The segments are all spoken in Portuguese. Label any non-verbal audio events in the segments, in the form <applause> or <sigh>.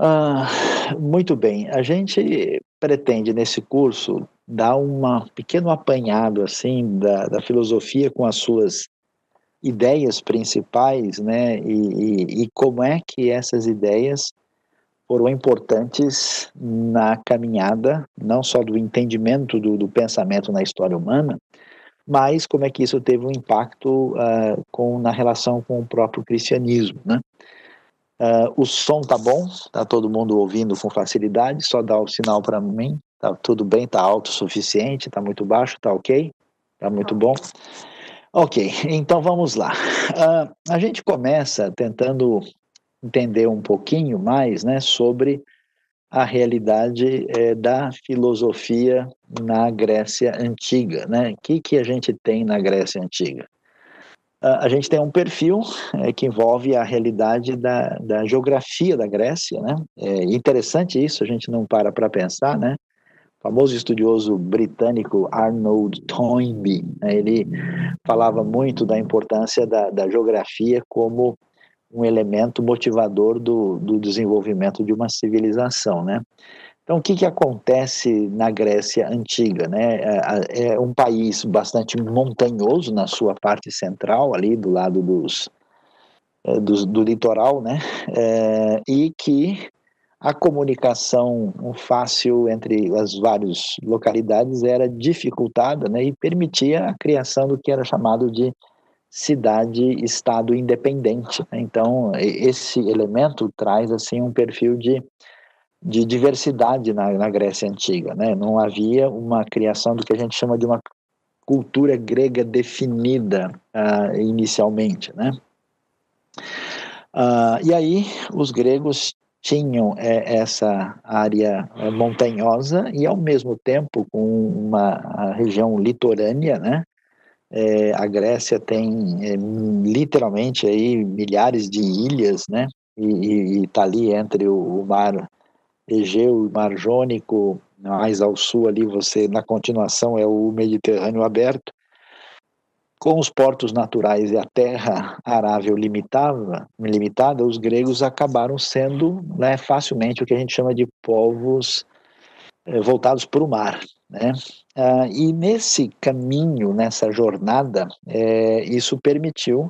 Ah, muito bem. A gente pretende nesse curso dar um pequeno apanhado assim da, da, filosofia com as suas ideias principais, né? E, e, e como é que essas ideias foram importantes na caminhada, não só do entendimento do, do pensamento na história humana, mas como é que isso teve um impacto uh, com, na relação com o próprio cristianismo, né? Uh, o som tá bom, tá todo mundo ouvindo com facilidade, só dá o sinal para mim, tá tudo bem, tá alto o suficiente, tá muito baixo, tá ok, tá muito bom. Ok, então vamos lá. Uh, a gente começa tentando entender um pouquinho mais, né, sobre a realidade é, da filosofia na Grécia Antiga, né? O que, que a gente tem na Grécia Antiga? A gente tem um perfil é, que envolve a realidade da, da geografia da Grécia, né? É interessante isso, a gente não para para pensar, né? O famoso estudioso britânico Arnold Toynbee, né? ele falava muito da importância da, da geografia como um elemento motivador do, do desenvolvimento de uma civilização, né? Então, o que, que acontece na Grécia Antiga? Né? É, é um país bastante montanhoso na sua parte central, ali do lado dos, é, do, do litoral, né? É, e que a comunicação fácil entre as várias localidades era dificultada né? e permitia a criação do que era chamado de cidade-estado independente. Né? Então, esse elemento traz assim um perfil de de diversidade na, na Grécia Antiga, né? Não havia uma criação do que a gente chama de uma cultura grega definida uh, inicialmente, né? Uh, e aí os gregos tinham é, essa área é, montanhosa e ao mesmo tempo com uma região litorânea, né? É, a Grécia tem é, literalmente aí milhares de ilhas, né? E está ali entre o, o mar Egeu Mar Jônico, mais ao sul ali você, na continuação, é o Mediterrâneo aberto, com os portos naturais e a terra arável limitada, limitada os gregos acabaram sendo né, facilmente o que a gente chama de povos eh, voltados para o mar. Né? Ah, e nesse caminho, nessa jornada, eh, isso permitiu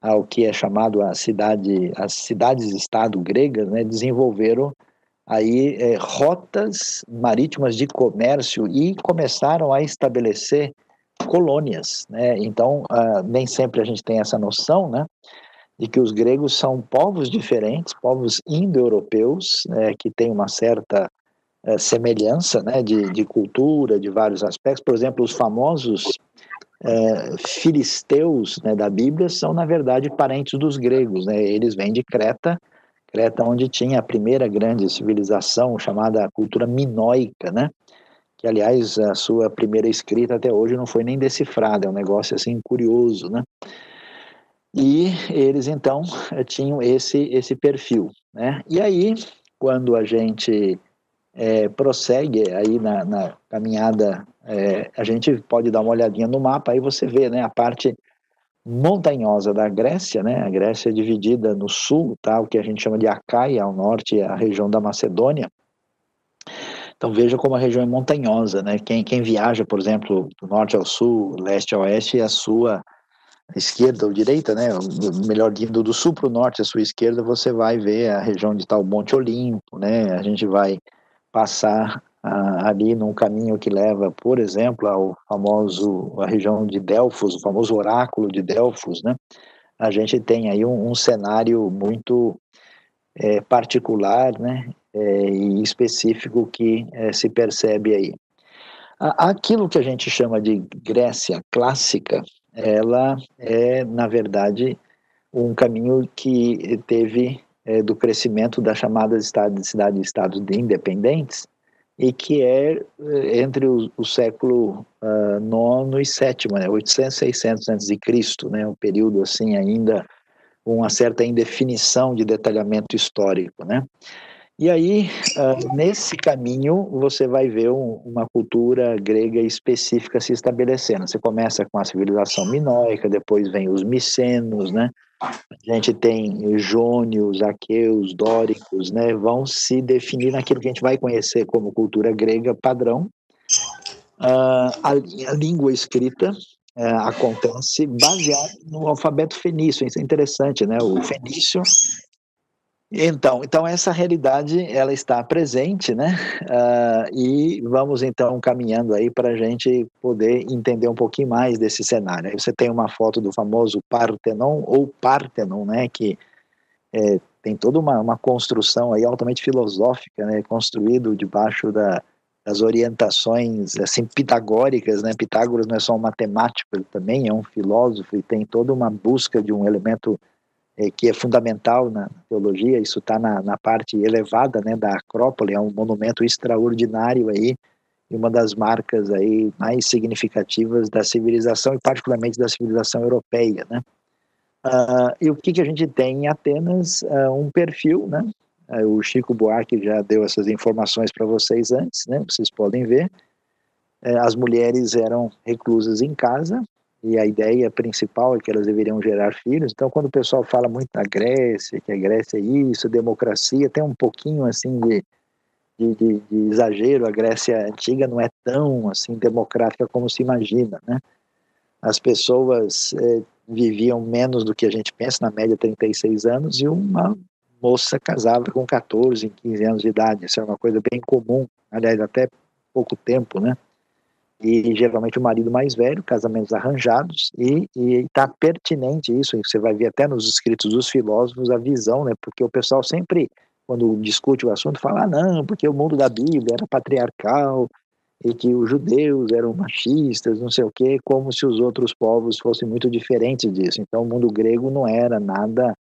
ao que é chamado a cidade, as cidades-estado gregas, né, desenvolveram aí é, rotas marítimas de comércio e começaram a estabelecer colônias, né? Então, uh, nem sempre a gente tem essa noção, né? De que os gregos são povos diferentes, povos indo-europeus, né, que têm uma certa uh, semelhança, né? De, de cultura, de vários aspectos. Por exemplo, os famosos uh, filisteus né, da Bíblia são, na verdade, parentes dos gregos, né? Eles vêm de Creta, Creta, onde tinha a primeira grande civilização chamada cultura minoica, né? Que, aliás, a sua primeira escrita até hoje não foi nem decifrada, é um negócio assim curioso, né? E eles então tinham esse esse perfil, né? E aí, quando a gente é, prossegue aí na, na caminhada, é, a gente pode dar uma olhadinha no mapa, aí você vê, né? A parte montanhosa da Grécia, né? A Grécia é dividida no sul, tá? O que a gente chama de Acaia, ao norte, a região da Macedônia. Então veja como a região é montanhosa, né? Quem, quem viaja, por exemplo, do norte ao sul, leste a oeste, a sua esquerda ou direita, né? Melhor indo do sul para o norte, a sua esquerda, você vai ver a região de tal Monte Olimpo, né? A gente vai passar ah, ali num caminho que leva, por exemplo, ao famoso, a região de Delfos, o famoso oráculo de Delfos, né? A gente tem aí um, um cenário muito é, particular, né? É, e específico que é, se percebe aí. Aquilo que a gente chama de Grécia clássica, ela é, na verdade, um caminho que teve é, do crescimento das chamadas cidades e estados de independentes, e que é eh, entre o, o século uh, nono e sétimo, né, 800, 600 antes de Cristo, né, um período assim ainda com uma certa indefinição de detalhamento histórico, né. E aí, uh, nesse caminho, você vai ver um, uma cultura grega específica se estabelecendo. Você começa com a civilização minoica, depois vem os micenos, né, a gente tem jônios, aqueus, dóricos, né, vão se definir naquilo que a gente vai conhecer como cultura grega padrão. Uh, a, a, língua escrita uh, acontece baseada no alfabeto fenício, isso é interessante, né? O fenício então, então essa realidade ela está presente, né? Uh, e vamos então caminhando aí para a gente poder entender um pouquinho mais desse cenário. Aí você tem uma foto do famoso Partenon ou Partenon, né? Que é, tem toda uma, uma construção aí altamente filosófica, né? Construído debaixo da, das orientações assim pitagóricas, né? Pitágoras não é só um matemático, ele também é um filósofo e tem toda uma busca de um elemento que é fundamental na teologia, isso está na, na, parte elevada né, da Acrópole, é um monumento extraordinário aí, e uma das marcas aí mais significativas da civilização, e particularmente da civilização europeia, né. Uh, e o que, que a gente tem em Atenas? Uh, um perfil, né, uh, o Chico Buarque já deu essas informações para vocês antes, né, vocês podem ver, eh, as mulheres eram reclusas em casa, e a ideia principal é que elas deveriam gerar filhos. Então, quando o pessoal fala muito da Grécia, que a Grécia é isso, democracia, tem um pouquinho assim de, de, de, de exagero. A Grécia antiga não é tão assim democrática como se imagina, né? As pessoas é, viviam menos do que a gente pensa, na média 36 anos, e uma moça casava com 14, 15 anos de idade. Isso é uma coisa bem comum, aliás, até pouco tempo, né? E geralmente o marido mais velho, casamentos arranjados, e está pertinente isso, você vai ver até nos escritos dos filósofos a visão, né, porque o pessoal sempre, quando discute o assunto, fala, ah, não, porque o mundo da Bíblia era patriarcal, e que os judeus eram machistas, não sei o quê, como se os outros povos fossem muito diferentes disso. Então o mundo grego não era nada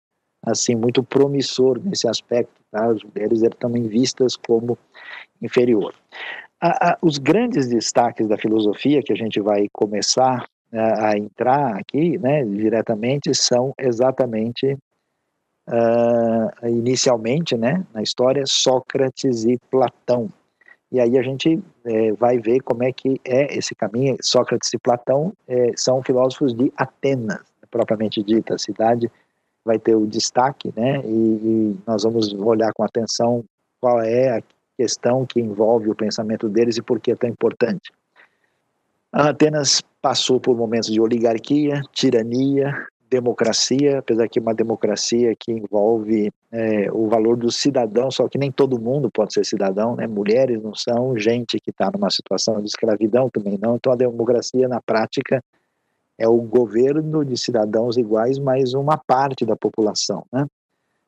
assim muito promissor nesse aspecto, tá? As mulheres eram também vistas como inferior. A, a, os grandes destaques da filosofia que a gente vai começar a, né, a entrar aqui, né, diretamente, são exatamente, uh, inicialmente, né, na história, Sócrates e Platão. E aí a gente é, vai ver como é que é esse caminho. Sócrates e Platão é, são filósofos de Atenas, propriamente dita. A cidade vai ter o destaque, né? E, e nós vamos olhar com atenção qual é questão que envolve o pensamento deles e por que é tão importante. Atenas passou por momentos de oligarquia, tirania, democracia, apesar que uma democracia que envolve é, o valor do cidadão, só que nem todo mundo pode ser cidadão, né? mulheres não são, gente que está numa situação de escravidão também não, então a democracia na prática é o governo de cidadãos iguais, mas uma parte da população. Né?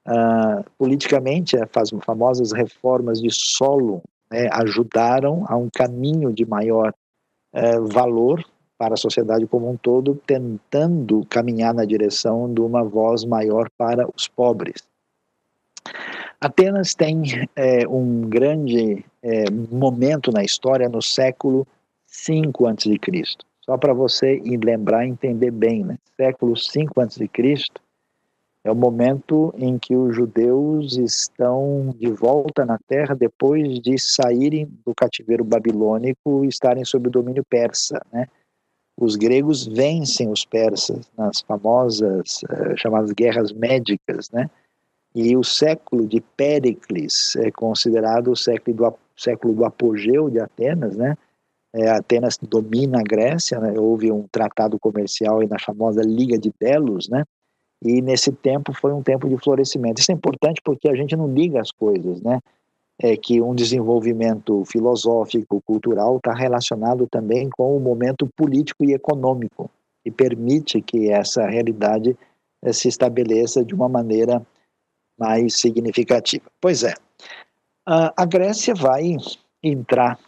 Uh, politicamente, as famosas reformas de solo né, ajudaram a um caminho de maior uh, valor para a sociedade como um todo, tentando caminhar na direção de uma voz maior para os pobres. Atenas tem é, um grande é, momento na história no século V a.C. Só para você lembrar e entender bem, né? século V a.C., é o momento em que os judeus estão de volta na terra depois de saírem do cativeiro babilônico e estarem sob o domínio persa, né? Os gregos vencem os persas nas famosas uh, chamadas guerras médicas, né? E o século de Péricles é considerado o século do, século do apogeu de Atenas, né? É, Atenas domina a Grécia, né? houve um tratado comercial aí na famosa Liga de Delos, né? E nesse tempo foi um tempo de florescimento. Isso é importante porque a gente não liga as coisas, né? É que um desenvolvimento filosófico, cultural está relacionado também com o momento político e econômico e permite que essa realidade eh, se estabeleça de uma maneira mais significativa. Pois é, a Grécia vai entrar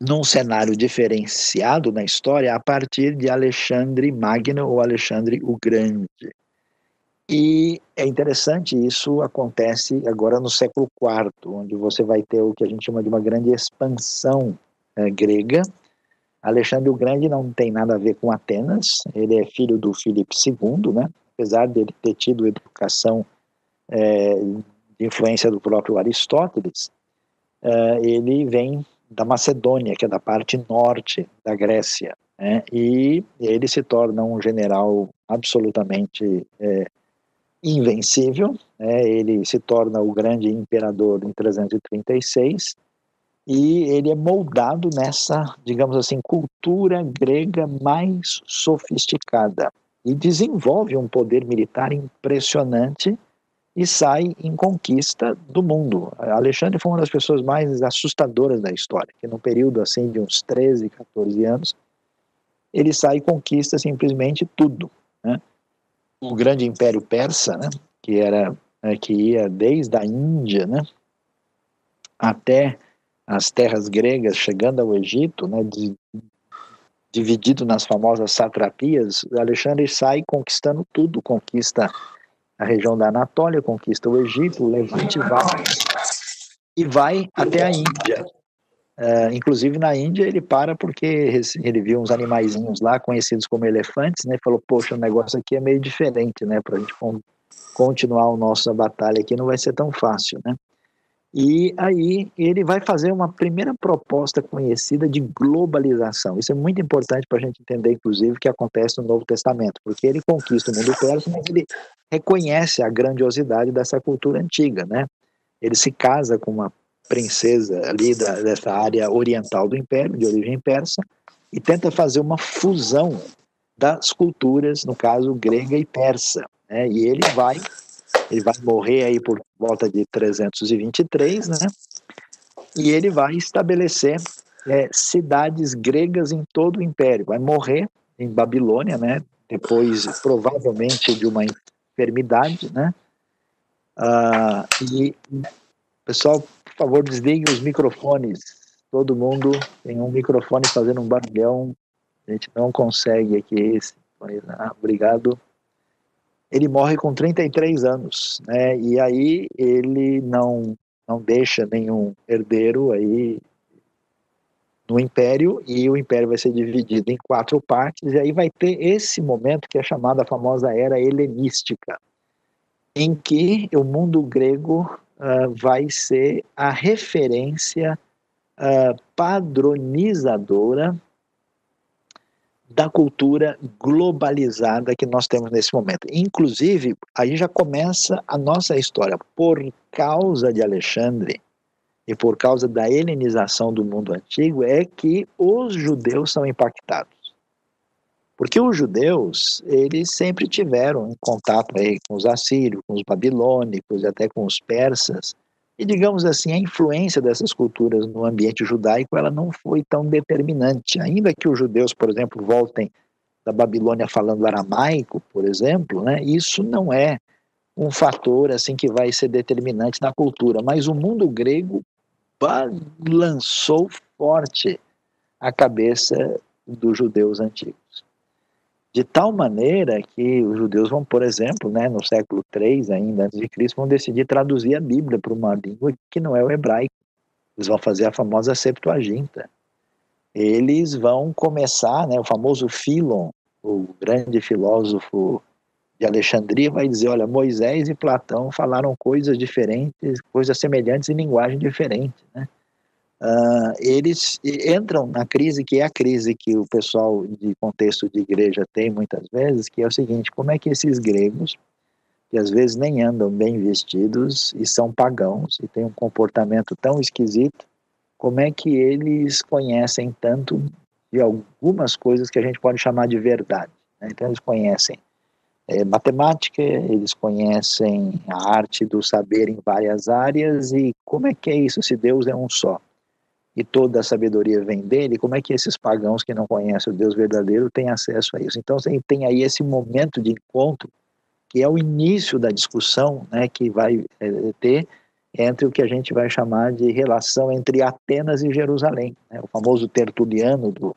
num cenário diferenciado na história a partir de Alexandre Magno ou Alexandre o Grande. E é interessante, isso acontece agora no século IV, onde você vai ter o que a gente chama de uma grande expansão é, grega. Alexandre o Grande não tem nada a ver com Atenas, ele é filho do Filipe II, né? apesar dele ter tido educação é, de influência do próprio Aristóteles, é, ele vem da Macedônia, que é da parte norte da Grécia, né? e ele se torna um general absolutamente é, invencível, né? ele se torna o grande imperador em 336 e ele é moldado nessa, digamos assim, cultura grega mais sofisticada e desenvolve um poder militar impressionante e sai em conquista do mundo. Alexandre foi uma das pessoas mais assustadoras da história, que no período assim de uns 13, 14 anos, ele sai e conquista simplesmente tudo. Né? O grande império persa, né, que era é, que ia desde a Índia, né, até as terras gregas, chegando ao Egito, né, de, dividido nas famosas satrapias, Alexandre sai conquistando tudo, conquista a região da Anatólia, conquista o Egito, o Levante vai e vai até a Índia. Uh, inclusive na Índia ele para porque ele viu uns animaizinhos lá conhecidos como elefantes, né? Falou, poxa, o negócio aqui é meio diferente, né? Para a gente continuar a nossa batalha aqui não vai ser tão fácil, né? E aí ele vai fazer uma primeira proposta conhecida de globalização. Isso é muito importante para a gente entender, inclusive, o que acontece no Novo Testamento, porque ele conquista o mundo persa, mas ele reconhece a grandiosidade dessa cultura antiga, né? Ele se casa com uma princesa ali da, dessa área oriental do Império, de origem persa, e tenta fazer uma fusão das culturas, no caso grega e persa. Né? E ele vai ele vai morrer aí por volta de 323, né? E ele vai estabelecer é, cidades gregas em todo o império. Vai morrer em Babilônia, né? Depois, provavelmente, de uma enfermidade, né? Ah, e, pessoal, por favor, desliguem os microfones. Todo mundo tem um microfone fazendo um barulhão. A gente não consegue aqui esse. Ah, obrigado ele morre com 33 anos, né? E aí ele não não deixa nenhum herdeiro aí no império e o império vai ser dividido em quatro partes e aí vai ter esse momento que é chamado a famosa era helenística, em que o mundo grego uh, vai ser a referência uh, padronizadora da cultura globalizada que nós temos nesse momento. Inclusive, aí já começa a nossa história. Por causa de Alexandre e por causa da helenização do mundo antigo, é que os judeus são impactados. Porque os judeus, eles sempre tiveram em contato aí com os assírios, com os babilônicos e até com os persas, e, digamos assim, a influência dessas culturas no ambiente judaico ela não foi tão determinante. Ainda que os judeus, por exemplo, voltem da Babilônia falando aramaico, por exemplo, né, isso não é um fator assim que vai ser determinante na cultura. Mas o mundo grego balançou forte a cabeça dos judeus antigos de tal maneira que os judeus vão, por exemplo, né, no século III ainda antes de Cristo, vão decidir traduzir a Bíblia para uma língua que não é o hebraico. Eles vão fazer a famosa Septuaginta. Eles vão começar, né, o famoso Filon, o grande filósofo de Alexandria, vai dizer, olha, Moisés e Platão falaram coisas diferentes, coisas semelhantes em linguagem diferente, né? Uh, eles entram na crise que é a crise que o pessoal de contexto de igreja tem muitas vezes, que é o seguinte: como é que esses gregos, que às vezes nem andam bem vestidos e são pagãos e têm um comportamento tão esquisito, como é que eles conhecem tanto de algumas coisas que a gente pode chamar de verdade? Né? Então, eles conhecem é, matemática, eles conhecem a arte do saber em várias áreas, e como é que é isso se Deus é um só? E toda a sabedoria vem dele, como é que esses pagãos que não conhecem o Deus verdadeiro têm acesso a isso? Então tem aí esse momento de encontro, que é o início da discussão né, que vai é, ter entre o que a gente vai chamar de relação entre Atenas e Jerusalém. Né? O famoso Tertuliano do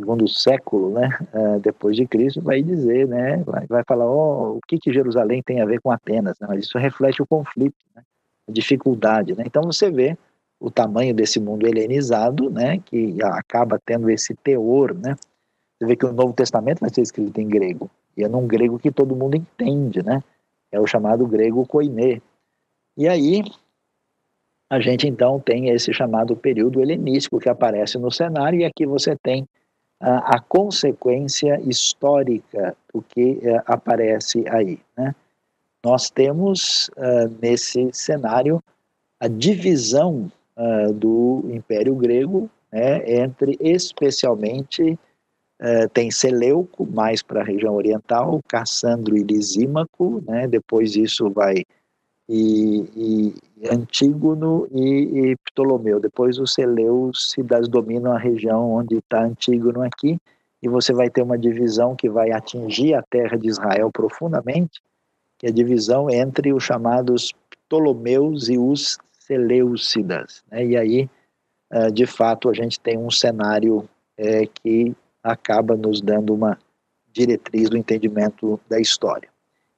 segundo século, né, uh, depois de Cristo, vai dizer, né, vai, vai falar, oh, o que, que Jerusalém tem a ver com Atenas? Mas isso reflete o conflito, né, a dificuldade. Né? Então você vê o tamanho desse mundo helenizado, né, que acaba tendo esse teor, né? Você vê que o Novo Testamento vai ser escrito em grego, e é num grego que todo mundo entende, né? É o chamado grego koiné. E aí a gente então tem esse chamado período helenístico que aparece no cenário e aqui você tem a, a consequência histórica do que é, aparece aí, né? nós temos uh, nesse cenário a divisão uh, do Império Grego né, entre especialmente uh, tem Seleuco mais para a região oriental, Cassandro e Lisímaco, né, depois isso vai e, e Antígono e, e, Ptolomeu. Depois os Seleucidas dominam a região onde está Antígono aqui, e você vai ter uma divisão que vai atingir a terra de Israel profundamente, que é a divisão entre os chamados Ptolomeus e os Seleucidas. Né? E aí, eh, de fato, a gente tem um cenário é, que acaba nos dando uma diretriz do entendimento da história.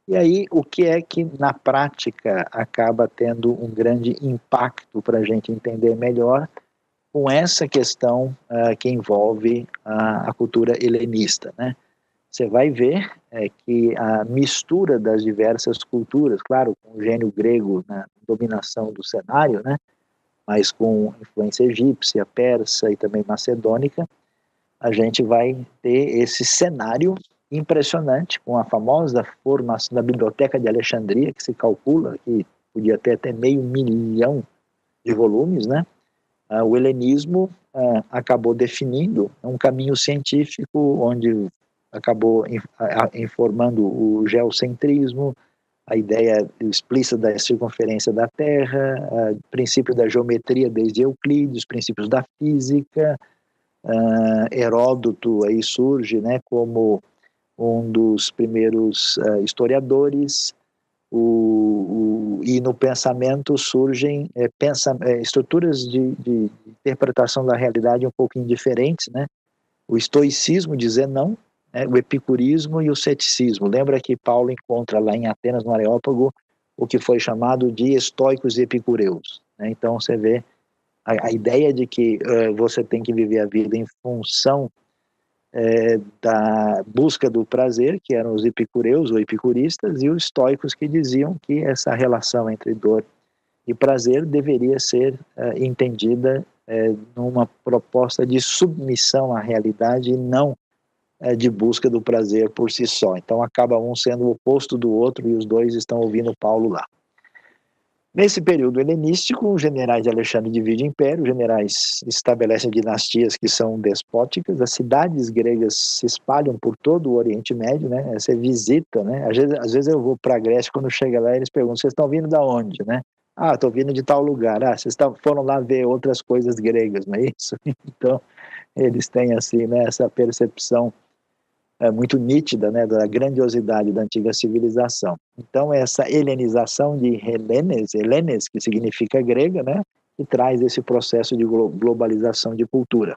E aí, o que é que na prática acaba tendo um grande impacto para a gente entender melhor com essa questão uh, que envolve a, a, cultura helenista, né? Você vai ver é, que a mistura das diversas culturas, claro, com o gênio grego na dominação do cenário, né? Mas com influência egípcia, persa e também macedônica, a gente vai ter esse cenário impressionante com a famosa formação da Biblioteca de Alexandria, que se calcula que podia ter até meio milhão de volumes, né? Uh, o helenismo uh, acabou definindo um caminho científico onde acabou informando o geocentrismo, a ideia explícita da circunferência da Terra, o princípio da geometria desde Euclides, os princípios da física, uh, Heródoto aí surge né, como um dos primeiros uh, historiadores, o, o, e no pensamento surgem é, pensa, é, estruturas de, de, interpretação da realidade um pouquinho diferentes, né? O estoicismo dizer não, né? o epicurismo e o ceticismo. Lembra que Paulo encontra lá em Atenas, no Areópago, o que foi chamado de estoicos e epicureus. Né? Então você vê a, a ideia de que uh, você tem que viver a vida em função é, da busca do prazer, que eram os epicureus ou epicuristas, e os estoicos que diziam que essa relação entre dor e prazer deveria ser entendida é, numa proposta de submissão à realidade e não é, de busca do prazer por si só. Então acaba um sendo o oposto do outro e os dois estão ouvindo Paulo lá. Nesse período helenístico, os generais de Alexandre dividem o império, os generais estabelecem dinastias que são despóticas, as cidades gregas se espalham por todo o Oriente Médio, né? Você visita, né? Às vezes, às vezes eu vou para a Grécia, quando chega lá, eles perguntam: vocês estão vindo da onde, né? Ah, estou vindo de tal lugar. Ah, vocês foram lá ver outras coisas gregas, não é isso? <laughs> Então, eles têm assim, né, essa percepção é, muito nítida né, da grandiosidade da antiga civilização. Então, essa helenização de Helenes, Helenes, que significa grega, né, que traz esse processo de globalização de cultura.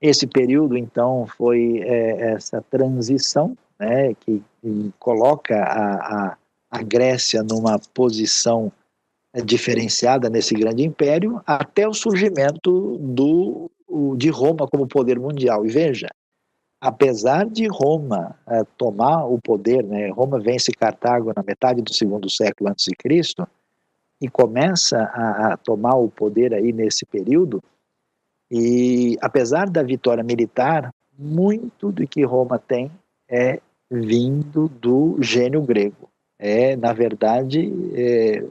Esse período, então, foi é, essa transição né, que, que coloca a, a, a Grécia numa posição é, diferenciada nesse grande império até o surgimento do, de Roma como poder mundial. E veja, apesar de Roma é, tomar o poder, né, Roma vence Cartago na metade do segundo século antes de Cristo e começa a, a, tomar o poder aí nesse período. E apesar da vitória militar, muito do que Roma tem é vindo do gênio grego. É, na verdade, é,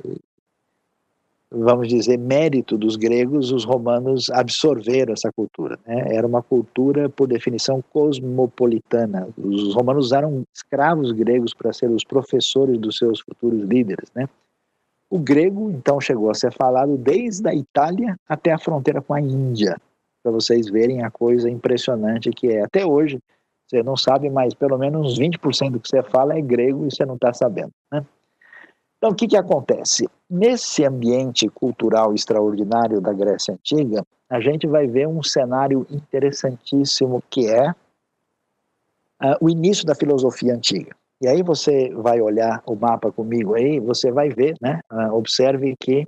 vamos dizer, mérito dos gregos, os romanos absorveram essa cultura. Né? Era uma cultura, por definição, cosmopolitana. Os romanos usaram escravos gregos para ser os professores dos seus futuros líderes. Né? O grego, então, chegou a ser falado desde a Itália até a fronteira com a Índia, para vocês verem a coisa impressionante que é. Até hoje, você não sabe, mas pelo menos uns 20% do que você fala é grego e você não está sabendo. Né? Então, o que, que acontece? Nesse ambiente cultural extraordinário da Grécia Antiga, a gente vai ver um cenário interessantíssimo que é uh, o início da filosofia antiga. E aí você vai olhar o mapa comigo aí, você vai ver, né? Uh, observe que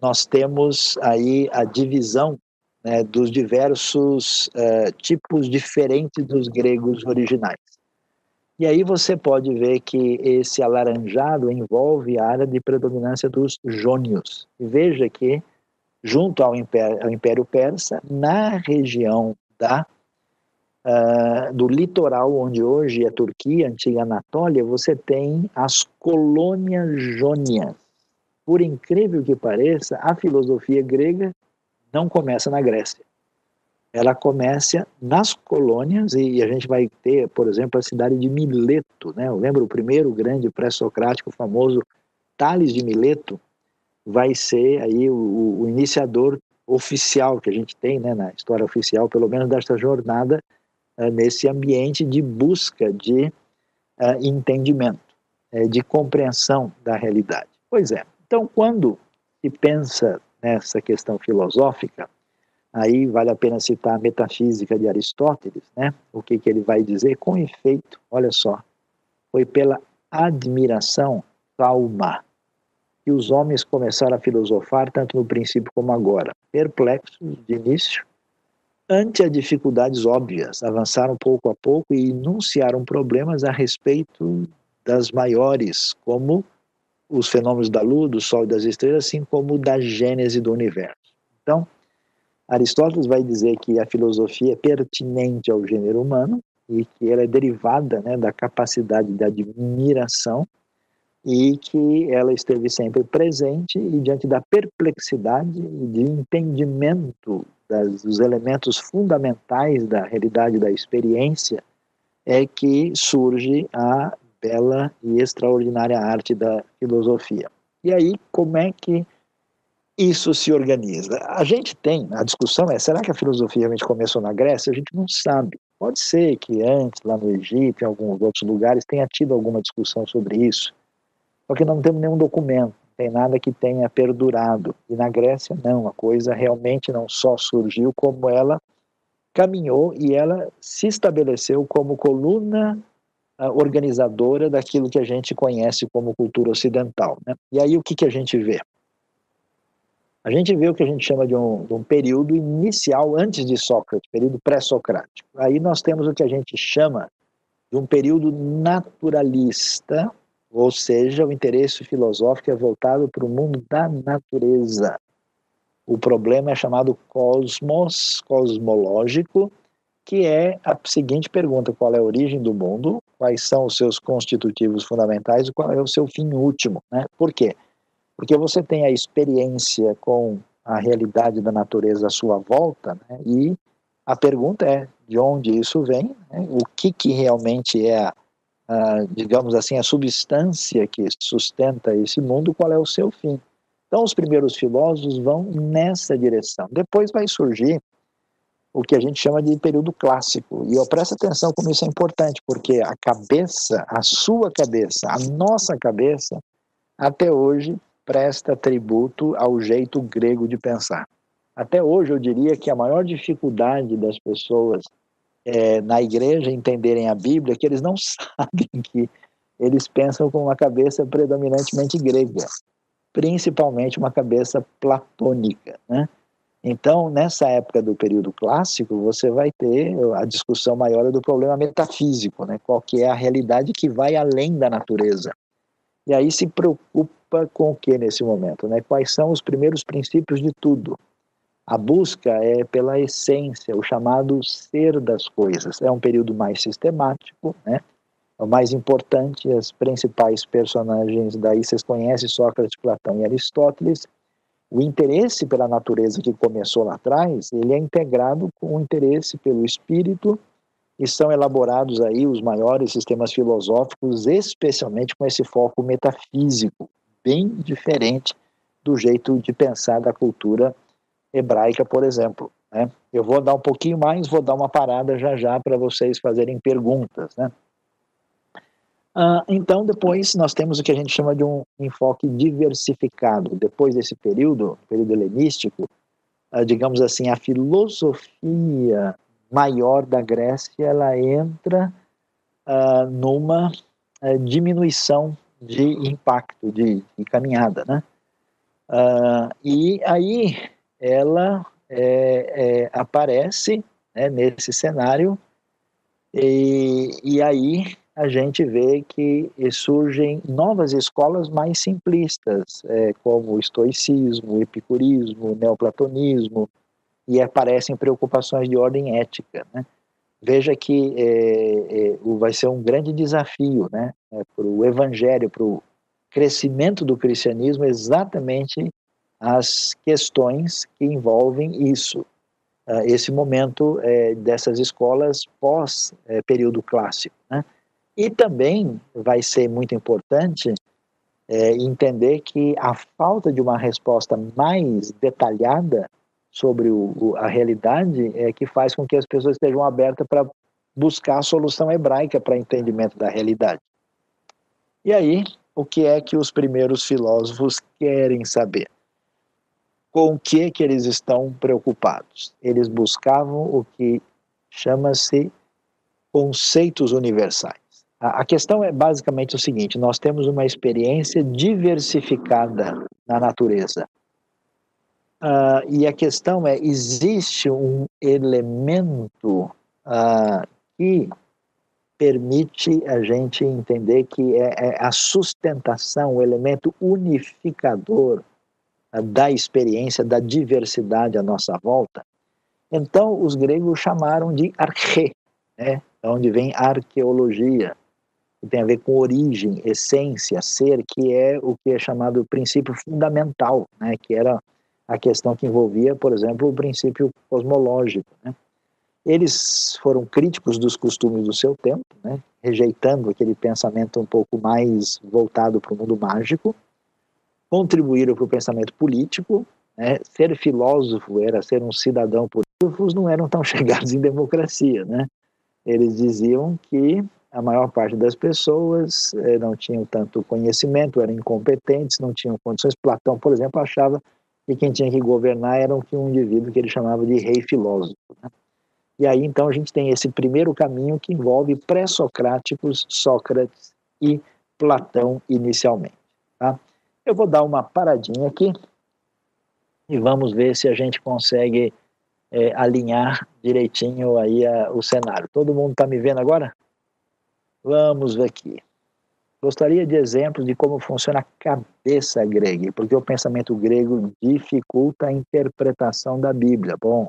nós temos aí a divisão né, dos diversos uh, tipos diferentes dos gregos originais. E aí você pode ver que esse alaranjado envolve a área de predominância dos jônios. Veja que, junto ao Império, ao Império Persa, na região da uh, do litoral onde hoje é Turquia, antiga Anatólia, você tem as colônias jônias. Por incrível que pareça, a filosofia grega não começa na Grécia. Ela começa nas colônias e a gente vai ter, por exemplo, a cidade de Mileto, né? Eu lembro o primeiro grande pré-socrático famoso Tales de Mileto vai ser aí o, o, iniciador oficial que a gente tem, né, na história oficial, pelo menos desta jornada uh, nesse ambiente de busca de uh, entendimento, uh, de compreensão da realidade. Pois é. Então, quando se pensa nessa questão filosófica, aí vale a pena citar a metafísica de Aristóteles, né? O que, que ele vai dizer? Com efeito, olha só, foi pela admiração calma que os homens começaram a filosofar tanto no princípio como agora, perplexos de início, ante as dificuldades óbvias, avançaram pouco a pouco e enunciaram problemas a respeito das maiores, como os fenômenos da lua, do sol e das estrelas, assim como da gênese do universo. Então, Aristóteles vai dizer que a filosofia é pertinente ao gênero humano e que ela é derivada né, da capacidade de admiração e que ela esteve sempre presente e diante da perplexidade e de entendimento das, dos elementos fundamentais da realidade da experiência é que surge a bela e extraordinária arte da filosofia. E aí, como é que isso se organiza? A gente tem, a discussão é, será que a filosofia realmente começou na Grécia? A gente não sabe. Pode ser que antes, lá no Egito, em alguns outros lugares, tenha tido alguma discussão sobre isso. Só que não temos nenhum documento, não tem nada que tenha perdurado. E na Grécia, não, a coisa realmente não só surgiu, como ela caminhou e ela se estabeleceu como coluna uh, organizadora daquilo que a gente conhece como cultura ocidental. Né? E aí o que, que a gente vê? A gente vê o que a gente chama de um, de um período inicial antes de Sócrates, período pré-socrático. Aí nós temos o que a gente chama de um período naturalista, ou seja, o interesse filosófico é voltado para o mundo da natureza. O problema é chamado cosmos, cosmológico, que é a seguinte pergunta: qual é a origem do mundo, quais são os seus constitutivos fundamentais e qual é o seu fim último. Né? Por quê? Porque você tem a experiência com a realidade da natureza à sua volta, né? e a pergunta é de onde isso vem, né? o que, que realmente é a digamos assim, a substância que sustenta esse mundo, qual é o seu fim. Então, os primeiros filósofos vão nessa direção. Depois vai surgir o que a gente chama de período clássico. E eu presto atenção como isso é importante, porque a cabeça, a sua cabeça, a nossa cabeça, até hoje presta tributo ao jeito grego de pensar. Até hoje eu diria que a maior dificuldade das pessoas é, na igreja entenderem a Bíblia que eles não <laughs> sabem que eles pensam com uma cabeça predominantemente grega, principalmente uma cabeça platônica, né? Então, nessa época do período clássico, você vai ter a discussão maior do problema metafísico, né? Qual que é a realidade que vai além da natureza. E aí se preocupa com o que nesse momento, né? Quais são os primeiros princípios de tudo? A busca é pela essência, o chamado ser das coisas. É um período mais sistemático, né? É o mais importante, as principais personagens daí vocês conhecem Sócrates, Platão e Aristóteles. O interesse pela natureza que começou lá atrás, ele é integrado com o interesse pelo espírito e são elaborados aí os maiores sistemas filosóficos, especialmente com esse foco metafísico, bem diferente do jeito de pensar da cultura hebraica, por exemplo. Né? Eu vou dar um pouquinho mais, vou dar uma parada já já para vocês fazerem perguntas. Né? Ah, então, depois nós temos o que a gente chama de um enfoque diversificado. Depois desse período, período helenístico, ah, digamos assim, a filosofia maior da Grécia ela entra ah, numa ah, diminuição de impacto, de, de caminhada, né? Uh, e aí ela é, é, aparece né, nesse cenário e, e aí a gente vê que surgem novas escolas mais simplistas, é, como o estoicismo, o epicurismo, o neoplatonismo, e aparecem preocupações de ordem ética. Né? veja que é, é, vai ser um grande desafio né, é, para o evangelho, para o crescimento do cristianismo, exatamente as questões que envolvem isso, uh, esse momento é, dessas escolas pós é, período clássico. Né? E também vai ser muito importante é, entender que a falta de uma resposta mais detalhada sobre o, o, a realidade é que faz com que as pessoas estejam abertas para buscar a solução hebraica para entendimento da realidade. E aí, o que é que os primeiros filósofos querem saber? Com o que que eles estão preocupados? Eles buscavam o que chama-se conceitos universais. A questão é basicamente o seguinte: nós temos uma experiência diversificada na natureza. Uh, e a questão é: existe um elemento uh, que permite a gente entender que é, é a sustentação, o elemento unificador uh, da experiência, da diversidade à nossa volta. Então, os gregos chamaram de arche, né? onde vem arqueologia que tem a ver com origem, essência, ser, que é o que é chamado princípio fundamental, né, que era a questão que envolvia, por exemplo, o princípio cosmológico. Né. Eles foram críticos dos costumes do seu tempo, né, rejeitando aquele pensamento um pouco mais voltado para o mundo mágico, contribuíram para o pensamento político, né, ser filósofo era ser um cidadão político, não eram tão <laughs> chegados em democracia, né? Eles diziam que a maior parte das pessoas eh, não tinham tanto conhecimento, eram incompetentes, não tinham condições. Platão, por exemplo, achava que quem tinha que governar era um, um indivíduo que ele chamava de rei filósofo. Né? E aí, então, a gente tem esse primeiro caminho que envolve pré-socráticos, Sócrates e Platão inicialmente. Tá? Eu vou dar uma paradinha aqui e vamos ver se a gente consegue é, alinhar direitinho aí a, o cenário. Todo mundo está me vendo agora? Vamos ver aqui. Gostaria de exemplos de como funciona a cabeça grega, porque o pensamento grego dificulta a interpretação da Bíblia. Bom,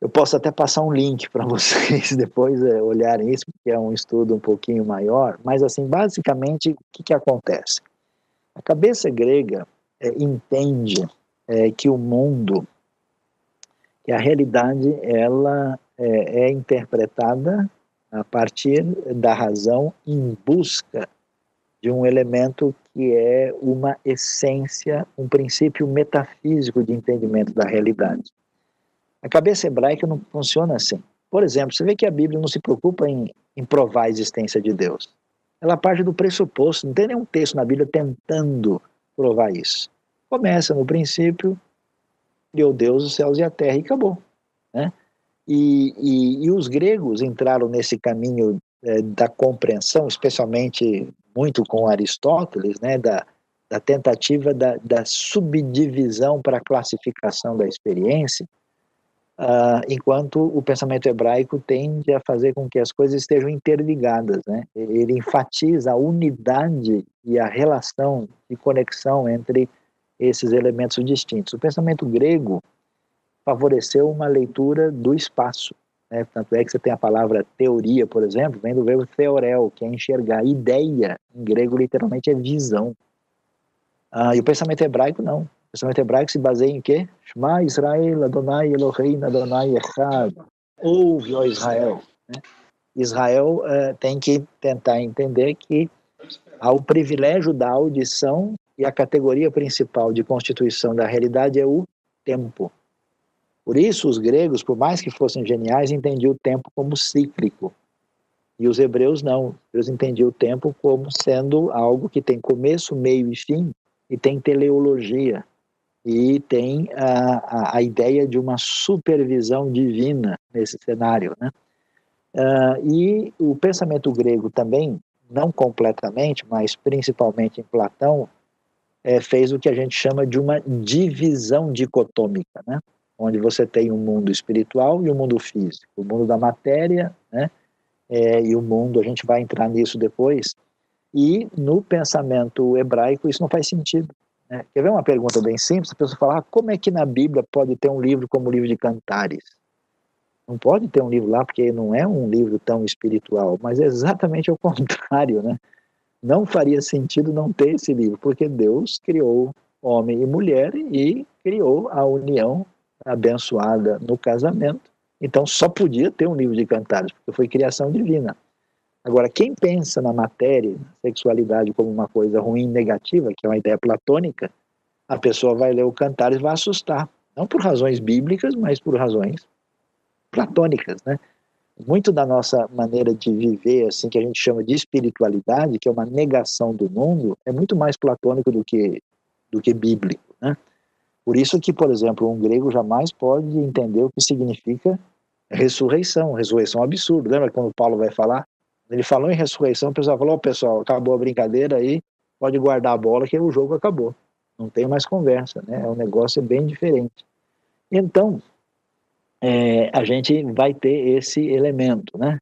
eu posso até passar um link para <laughs> vocês depois é, olharem isso, porque é um estudo um pouquinho maior, mas assim, basicamente, o que, que acontece? A cabeça grega é, entende é, que o mundo, que a realidade, ela é, é interpretada a partir da razão em busca de um elemento que é uma essência, um princípio metafísico de entendimento da realidade. A cabeça hebraica não funciona assim. Por exemplo, você vê que a Bíblia não se preocupa em, em provar a existência de Deus. Ela parte do pressuposto, não tem nenhum texto na Bíblia tentando provar isso. Começa no princípio, criou Deus os céus e a terra e acabou. Né? E, e, e os gregos entraram nesse caminho é, da compreensão, especialmente muito com Aristóteles, né, da, da tentativa da, da subdivisão para classificação da experiência, uh, enquanto o pensamento hebraico tende a fazer com que as coisas estejam interligadas. Né? Ele enfatiza a unidade e a relação e conexão entre esses elementos distintos. O pensamento grego favoreceu uma leitura do espaço. Né? Tanto é que você tem a palavra teoria, por exemplo, vem do verbo theorel, que é enxergar. Ideia, em grego, literalmente é visão. Ah, e o pensamento hebraico, não. O pensamento hebraico se baseia em quê? Shema Israel, Adonai Elohim, Adonai Echad. Ouve, ó Israel. Né? Israel uh, tem que tentar entender que há o privilégio da audição e a categoria principal de constituição da realidade é o tempo. Por isso, os gregos, por mais que fossem geniais, entendiam o tempo como cíclico. E os hebreus não. Eles entendiam o tempo como sendo algo que tem começo, meio e fim, e tem teleologia, e tem a, a, a ideia de uma supervisão divina nesse cenário. Né? Uh, e o pensamento grego também, não completamente, mas principalmente em Platão, é, fez o que a gente chama de uma divisão dicotômica. Né? Onde você tem um mundo espiritual e um mundo físico, o mundo da matéria, né? É, e o mundo, a gente vai entrar nisso depois. E no pensamento hebraico isso não faz sentido. Né? Quer ver uma pergunta bem simples? A pessoa fala, ah, como é que na Bíblia pode ter um livro como o livro de Cantares? Não pode ter um livro lá porque não é um livro tão espiritual, mas é exatamente o <laughs> contrário, né? Não faria sentido não ter esse livro, porque Deus criou homem e mulher e criou a união abençoada no casamento. Então só podia ter um livro de cantares, porque foi criação divina. Agora, quem pensa na matéria, na sexualidade como uma coisa ruim, negativa, que é uma ideia platônica, a pessoa vai ler o cantares e vai assustar. Não por razões bíblicas, mas por razões platônicas, né? Muito da nossa maneira de viver, assim, que a gente chama de espiritualidade, que é uma negação do mundo, é muito mais platônico do que, do que bíblico, né? Por isso que, por exemplo, um grego jamais pode entender o que significa ressurreição. Ressurreição é um absurdo. Lembra quando Paulo vai falar? Ele falou em ressurreição, o pessoal falou, oh, pessoal, acabou a brincadeira aí, pode guardar a bola que o jogo acabou. Não tem mais conversa, né? É um negócio bem diferente. Então, é, a gente vai ter esse elemento, né?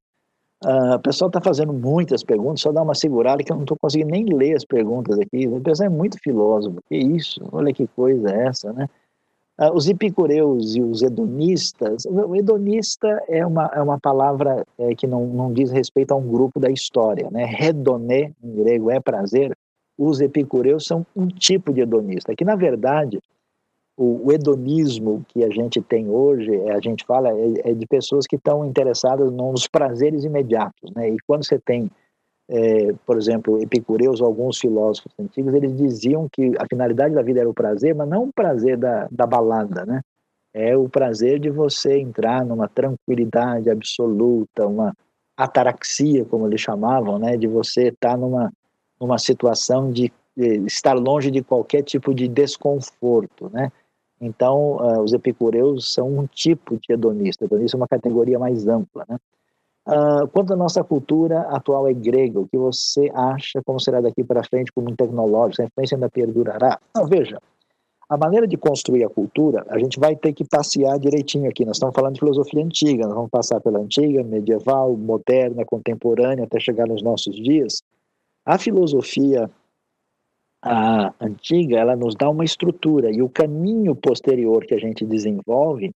Uh, o pessoal está fazendo muitas perguntas, só dá uma segurada que eu não estou conseguindo nem ler as perguntas aqui. O pessoal é muito filósofo. Que isso? Olha que coisa é essa, né? Uh, os epicureus e os hedonistas. O hedonista é uma, é uma palavra é, que não, não diz respeito a um grupo da história, né? Redoné, em grego, é prazer. Os epicureus são um tipo de hedonista, que na verdade o, o, hedonismo que a gente tem hoje, é, a gente fala, é, é de pessoas que estão interessadas nos prazeres imediatos, né? E quando você tem, é, por exemplo, epicureus alguns filósofos antigos, eles diziam que a finalidade da vida era o prazer, mas não o prazer da, da balada, né? É o prazer de você entrar numa tranquilidade absoluta, uma ataraxia, como eles chamavam, né? De você estar tá numa, numa situação de estar longe de qualquer tipo de desconforto, né? Então, uh, os epicureus são um tipo de hedonista. Hedonista é uma categoria mais ampla, né? Uh, quanto à nossa cultura atual é grega, o que você acha como será daqui para frente como um tecnológico? A influência ainda perdurará? Não, veja, a maneira de construir a cultura, a gente vai ter que passear direitinho aqui. Nós estamos falando de filosofia antiga, nós vamos passar pela antiga, medieval, moderna, contemporânea, até chegar nos nossos dias. A filosofia a antiga, ela nos dá uma estrutura e o caminho posterior que a gente desenvolve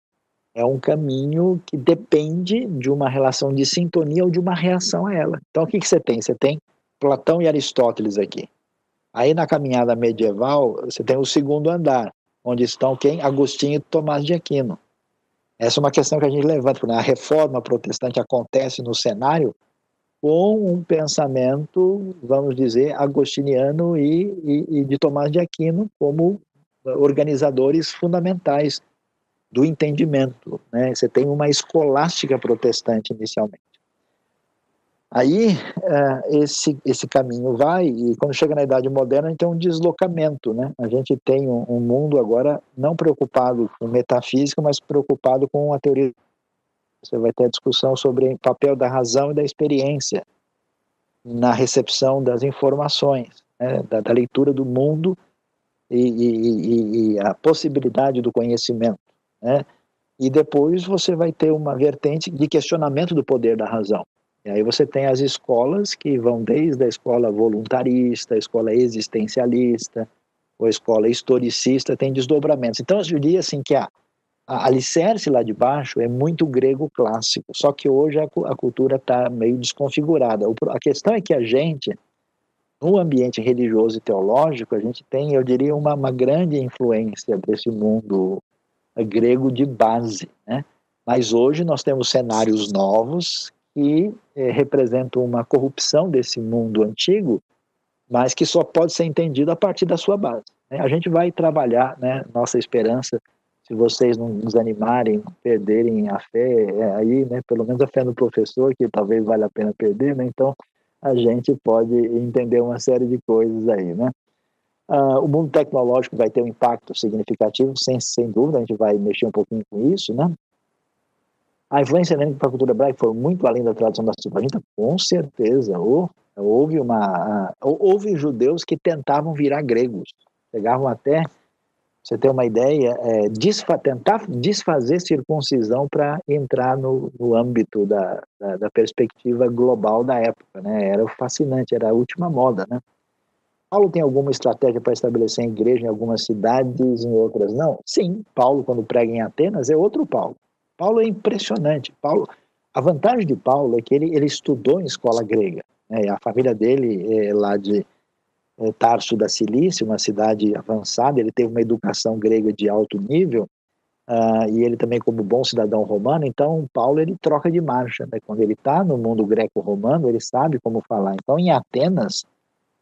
é um caminho que depende de uma relação de sintonia ou de uma reação a ela. Então, o que, que você tem? Você tem Platão e Aristóteles aqui. Aí, na caminhada medieval, você tem o segundo andar, onde estão quem? Agostinho e Tomás de Aquino. Essa é uma questão que a gente levanta. Né? A reforma protestante acontece no cenário com um pensamento, vamos dizer, agostiniano e, e, e de Tomás de Aquino como organizadores fundamentais do entendimento. Né? Você tem uma escolástica protestante inicialmente. Aí uh, esse, esse caminho vai, e quando chega na Idade Moderna, a gente tem um deslocamento. Né? A gente tem um mundo agora não preocupado com metafísica, mas preocupado com a teoria você vai ter a discussão sobre o papel da razão e da experiência na recepção das informações, né, da, da, leitura do mundo e, e, e, a possibilidade do conhecimento. Né? E depois você vai ter uma vertente de questionamento do poder da razão. E aí você tem as escolas que vão desde a escola voluntarista, a escola existencialista, ou a escola historicista, tem desdobramentos. Então eu diria assim que a a alicerce lá de baixo é muito grego clássico, só que hoje a, a cultura está meio desconfigurada. O, a questão é que a gente, no ambiente religioso e teológico, a gente tem, eu diria, uma, uma grande influência desse mundo grego de base, né? Mas hoje nós temos cenários novos que eh, representam uma corrupção desse mundo antigo, mas que só pode ser entendido a partir da sua base. Né? A gente vai trabalhar, né, nossa esperança se vocês não desanimarem, perderem a fé, é aí, né, pelo menos a fé no professor, que talvez valha a pena perder, né, então a gente pode entender uma série de coisas aí, né. Uh, o mundo tecnológico vai ter um impacto significativo, sem, sem dúvida, a gente vai mexer um pouquinho com isso, né. A influência helênica para a cultura hebraica foi muito além da tradição da Septuaginta, com certeza. houve uma, houve judeus que tentavam virar gregos, chegavam até você ter uma ideia, é, desfa tentar desfazer circuncisão para entrar no, no âmbito da, da, da, perspectiva global da época, né? Era fascinante, era a última moda, né? Paulo tem alguma estratégia para estabelecer igreja em algumas cidades, em outras não? Sim, Paulo quando prega em Atenas é outro Paulo. Paulo é impressionante. Paulo, a vantagem de Paulo é que ele, ele estudou em escola grega. Né? A família dele é lá de Tarso da Cilícia, uma cidade avançada, ele teve uma educação grega de alto nível, uh, e ele também como bom cidadão romano, então Paulo ele troca de marcha, né? quando ele está no mundo greco-romano, ele sabe como falar. Então em Atenas,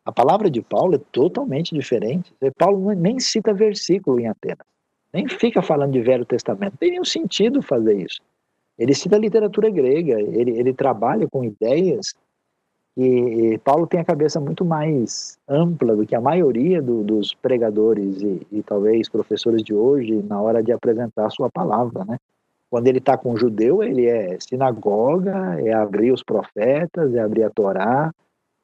a palavra de Paulo é totalmente diferente. Paulo nem cita versículo em Atenas, nem fica falando de Velho Testamento, não tem nenhum sentido fazer isso. Ele cita literatura grega, ele, ele trabalha com ideias e, Paulo tem a cabeça muito mais ampla do que a maioria do, dos pregadores e, e, talvez professores de hoje na hora de apresentar a sua palavra, né? Quando ele está com o judeu, ele é sinagoga, é abrir os profetas, é abrir a Torá,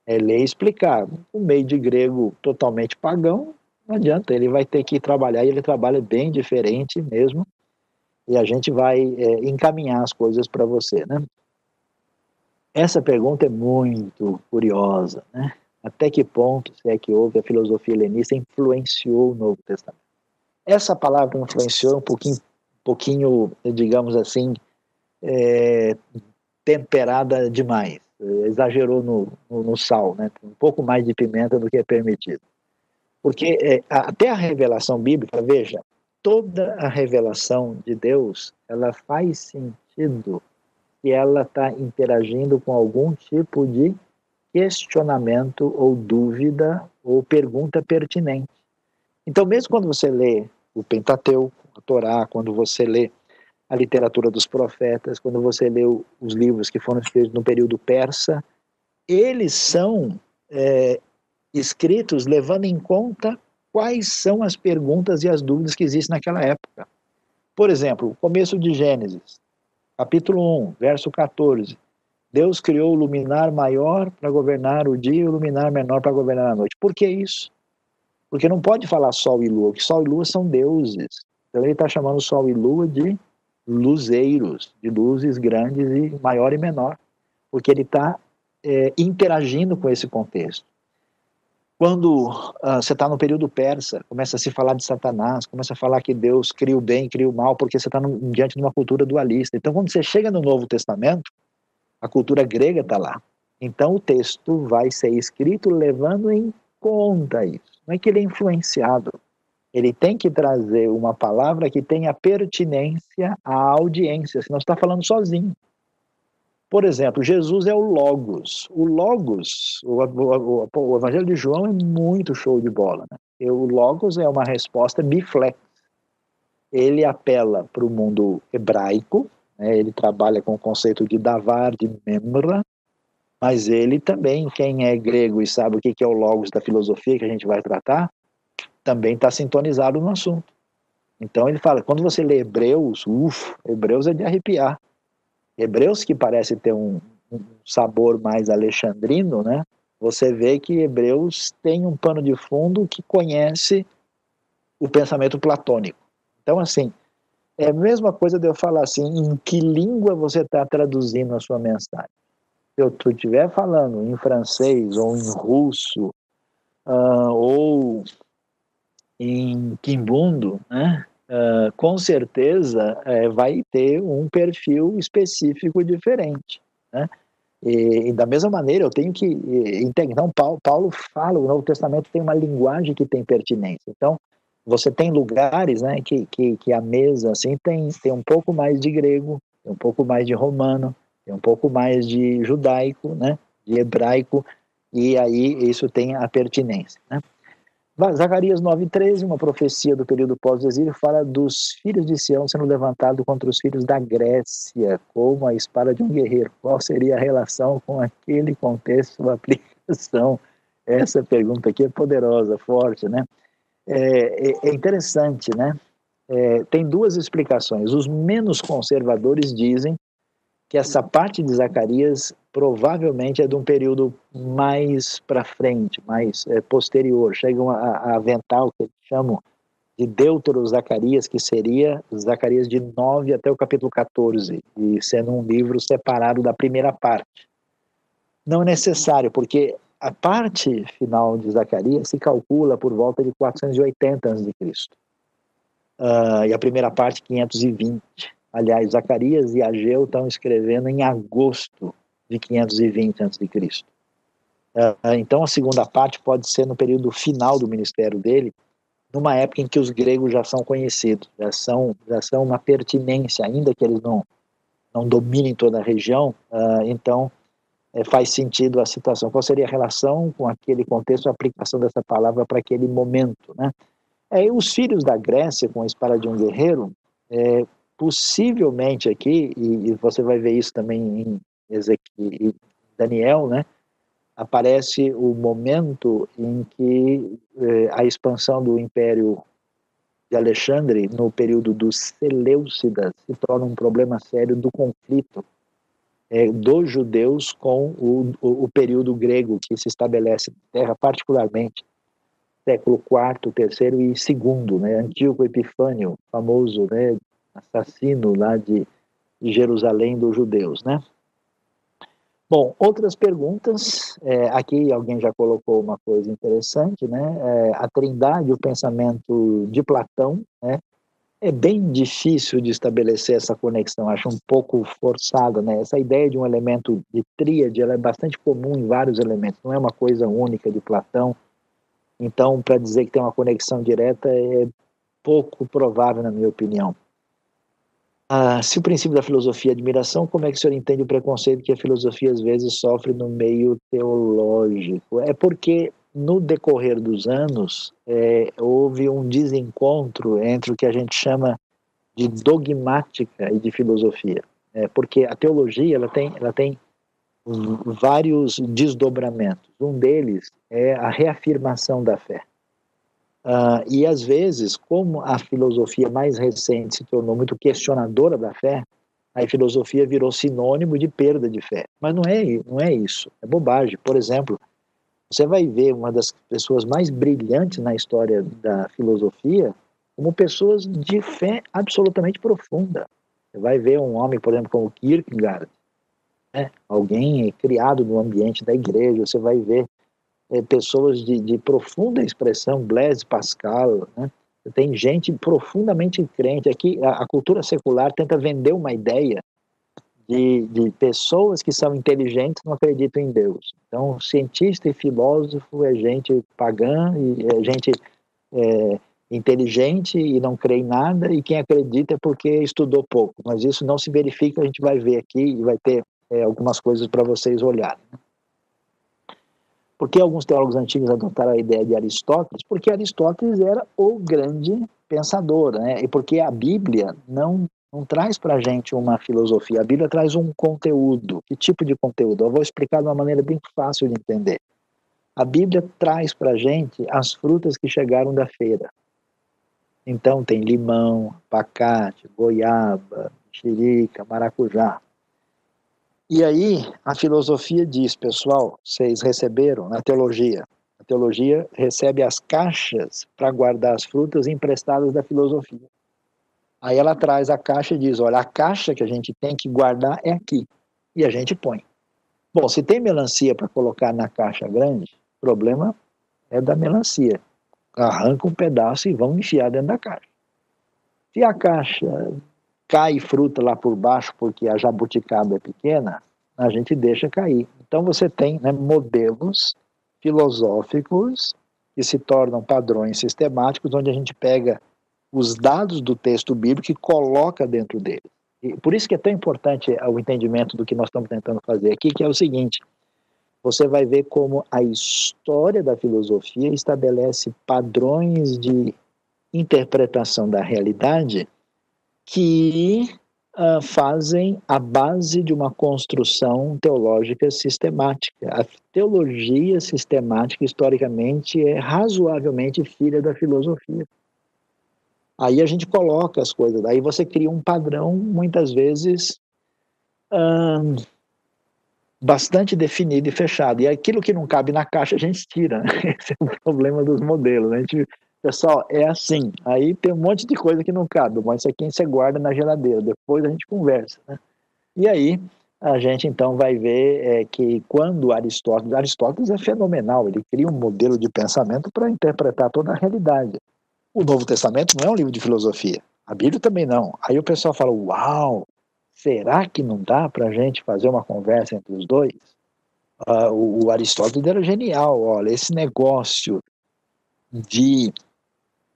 é ler e explicar. O meio de grego totalmente pagão, não adianta, ele vai ter que trabalhar e ele trabalha bem diferente mesmo, e a gente vai é, encaminhar as coisas para você, né? Essa pergunta é muito curiosa, né? Até que ponto, se é que houve, a filosofia helenista influenciou o Novo Testamento? Essa palavra influenciou um pouquinho, pouquinho digamos assim, é, temperada demais, exagerou no, no, no, sal, né? Um pouco mais de pimenta do que é permitido. Porque é, até a revelação bíblica, veja, toda a revelação de Deus, ela faz sentido que ela está interagindo com algum tipo de questionamento ou dúvida ou pergunta pertinente. Então, mesmo quando você lê o Pentateuco, a Torá, quando você lê a literatura dos profetas, quando você lê os livros que foram escritos no período persa, eles são é, escritos levando em conta quais são as perguntas e as dúvidas que existem naquela época. Por exemplo, o começo de Gênesis capítulo 1, verso 14. Deus criou o luminar maior para governar o dia e o luminar menor para governar a noite. Por que isso? Porque não pode falar sol e lua, que sol e lua são deuses. Então ele está chamando sol e lua de luzeiros, de luzes grandes e maior e menor, porque ele está é, interagindo com esse contexto. Quando uh, você está no período persa, começa a se falar de Satanás, começa a falar que Deus cria o bem, cria o mal, porque você está diante de uma cultura dualista. Então, quando você chega no Novo Testamento, a cultura grega está lá. Então, o texto vai ser escrito levando em conta isso. Não é que ele é influenciado. Ele tem que trazer uma palavra que tenha pertinência à audiência, senão você está falando sozinho. Por exemplo, Jesus é o Logos. O Logos, o, o, o, Evangelho de João é muito show de bola. Né? O Logos é uma resposta biflex. Ele apela para o mundo hebraico, né? ele trabalha com o conceito de davar, de memra, mas ele também, quem é grego e sabe o que é o Logos da filosofia que a gente vai tratar, também está sintonizado no assunto. Então ele fala, quando você lê Hebreus, uff, Hebreus é de arrepiar. Hebreus, que parece ter um, um sabor mais alexandrino, né? Você vê que Hebreus tem um pano de fundo que conhece o pensamento platônico. Então, assim, é a mesma coisa de eu falar assim, em que língua você está traduzindo a sua mensagem. Se eu estiver falando em francês ou em russo uh, ou em quimbundo, né? Uh, com certeza uh, vai ter um perfil específico diferente. Né? E, e, da mesma maneira, eu tenho que entender. Então, Paulo, Paulo fala, o Novo Testamento tem uma linguagem que tem pertinência. Então, você tem lugares né, que, que, que a mesa assim, tem, tem um pouco mais de grego, tem um pouco mais de romano, tem um pouco mais de judaico, né, de hebraico, e aí isso tem a pertinência. Né? Zacarias 9,13, uma profecia do período pós-exílio, fala dos filhos de Sião sendo levantados contra os filhos da Grécia, como a espada de um guerreiro. Qual seria a relação com aquele contexto, a aplicação? Essa pergunta aqui é poderosa, forte, né? É, é, é interessante, né? É, tem duas explicações. Os menos conservadores dizem que essa parte de Zacarias provavelmente é de um período mais para frente, mais é, posterior. Chegam a, a, aventar o que eles chamam de Deutero Zacarias, que seria Zacarias de 9 até o capítulo 14, e sendo um livro separado da primeira parte. Não é necessário, porque a parte final de Zacarias se calcula por volta de 480 a.C. Uh, e a primeira parte, 520. Aliás, Zacarias e Ageu estão escrevendo em agosto de 520 a.C. Uh, então, a segunda parte pode ser no período final do ministério dele, numa época em que os gregos já são conhecidos, já são, já são uma pertinência, ainda que eles não, não dominem toda a região, uh, então é, faz sentido a situação. Qual seria a relação com aquele contexto, a aplicação dessa palavra para aquele momento, né? É, os filhos da Grécia, com a espada de um guerreiro, é, possivelmente aqui, e, e, você vai ver isso também em Ezequiel, Daniel, né? Aparece o momento em que é, a expansão do Império de Alexandre, no período dos Seleucidas, se torna um problema sério do conflito é, dos judeus com o, o, o, período grego que se estabelece na Terra, particularmente século IV, III e II, né? Antíoco Epifânio, famoso né, assassino lá de Jerusalém dos judeus, né? Bom, outras perguntas. É, aqui alguém já colocou uma coisa interessante, né? É, a trindade, o pensamento de Platão, né? É bem difícil de estabelecer essa conexão, acho um pouco forçada, né? Essa ideia de um elemento de tríade, ela é bastante comum em vários elementos, não é uma coisa única de Platão. Então, para dizer que tem uma conexão direta é pouco provável, na minha opinião. Ah, se o princípio da filosofia é admiração, como é que o senhor entende o preconceito que a filosofia às vezes sofre no meio teológico? É porque no decorrer dos anos, é, houve um desencontro entre o que a gente chama de dogmática e de filosofia. É, porque a teologia ela tem, ela tem vários desdobramentos. Um deles é a reafirmação da fé. Uh, e às vezes, como a filosofia mais recente se tornou muito questionadora da fé, a filosofia virou sinônimo de perda de fé. Mas não é, não é isso, é bobagem. Por exemplo, você vai ver uma das pessoas mais brilhantes na história da filosofia como pessoas de fé absolutamente profunda. Você vai ver um homem, por exemplo, como Kierkegaard, né? alguém criado no ambiente da igreja, você vai ver é, pessoas de, de, profunda expressão, Blaise Pascal, né? tem gente profundamente crente. Aqui, a, a cultura secular tenta vender uma ideia de, de pessoas que são inteligentes não acreditam em Deus. Então, cientista e filósofo é gente pagã e é gente é, inteligente e não crê em nada, e quem acredita é porque estudou pouco. Mas isso não se verifica, a gente vai ver aqui e vai ter é, algumas coisas para vocês olharem. Por que alguns teólogos antigos adotaram a ideia de Aristóteles? Porque Aristóteles era o grande pensador, né? e porque a Bíblia não não traz para a gente uma filosofia. A Bíblia traz um conteúdo. Que tipo de conteúdo? Eu vou explicar de uma maneira bem fácil de entender. A Bíblia traz para a gente as frutas que chegaram da feira. Então tem limão, abacate, goiaba, xerica, maracujá. E aí a filosofia diz, pessoal, vocês receberam na teologia. A teologia recebe as caixas para guardar as frutas emprestadas da filosofia. Aí ela traz a caixa e diz: olha, a caixa que a gente tem que guardar é aqui. E a gente põe. Bom, se tem melancia para colocar na caixa grande, o problema é da melancia. Arranca um pedaço e vão enfiar dentro da caixa. Se a caixa cai fruta lá por baixo porque a jabuticaba é pequena, a gente deixa cair. Então você tem né, modelos filosóficos que se tornam padrões sistemáticos, onde a gente pega os dados do texto bíblico e coloca dentro dele. E por isso que é tão importante o entendimento do que nós estamos tentando fazer aqui, que é o seguinte: você vai ver como a história da filosofia estabelece padrões de interpretação da realidade que uh, fazem a base de uma construção teológica sistemática. A teologia sistemática, historicamente, é razoavelmente filha da filosofia. Aí a gente coloca as coisas, aí você cria um padrão, muitas vezes, hum, bastante definido e fechado. E aquilo que não cabe na caixa a gente tira. Né? <laughs> Esse é o problema dos modelos. Né? A gente, pessoal, é assim. Aí tem um monte de coisa que não cabe, mas isso aqui você guarda na geladeira. Depois a gente conversa. Né? E aí a gente então vai ver é, que quando Aristóteles, Aristóteles é fenomenal, ele cria um modelo de pensamento para interpretar toda a realidade. O Novo Testamento não é um livro de filosofia. A Bíblia também não. Aí o pessoal fala: Uau, será que não dá para a gente fazer uma conversa entre os dois? Uh, o, o Aristóteles era genial. Olha, esse negócio de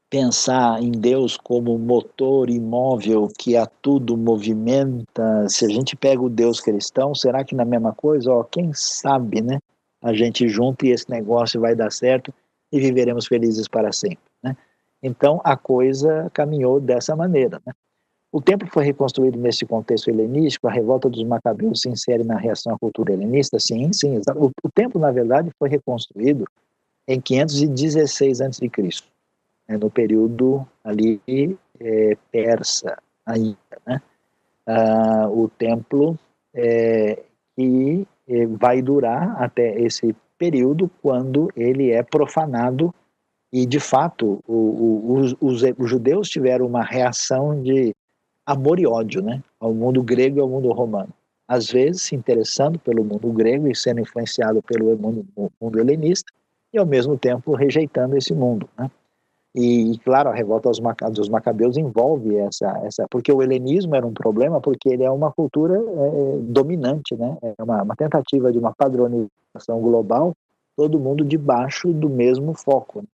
pensar em Deus como motor imóvel que a tudo movimenta, se a gente pega o Deus cristão, será que na é mesma coisa? Ó, quem sabe, né? A gente junta e esse negócio vai dar certo e viveremos felizes para sempre, né? Então a coisa caminhou dessa maneira, né? O templo foi reconstruído nesse contexto helenístico, a revolta dos macabeus se insere na reação à cultura helenista? Sim, sim. O, o templo, na verdade, foi reconstruído em 516 a.C., né, no período ali é, persa ainda. Né? Ah, o templo é, que é, vai durar até esse período quando ele é profanado e de fato o, o, os, os, os, judeus tiveram uma reação de amor e ódio, né, ao mundo grego e ao mundo romano. Às vezes se interessando pelo mundo grego e sendo influenciado pelo mundo, mundo helenista e ao mesmo tempo rejeitando esse mundo, né. E, claro, a revolta dos macabeus envolve essa, essa, porque o helenismo era um problema, porque ele é uma cultura é, dominante, né? É uma, uma, tentativa de uma padronização global, todo mundo debaixo do mesmo foco. Né?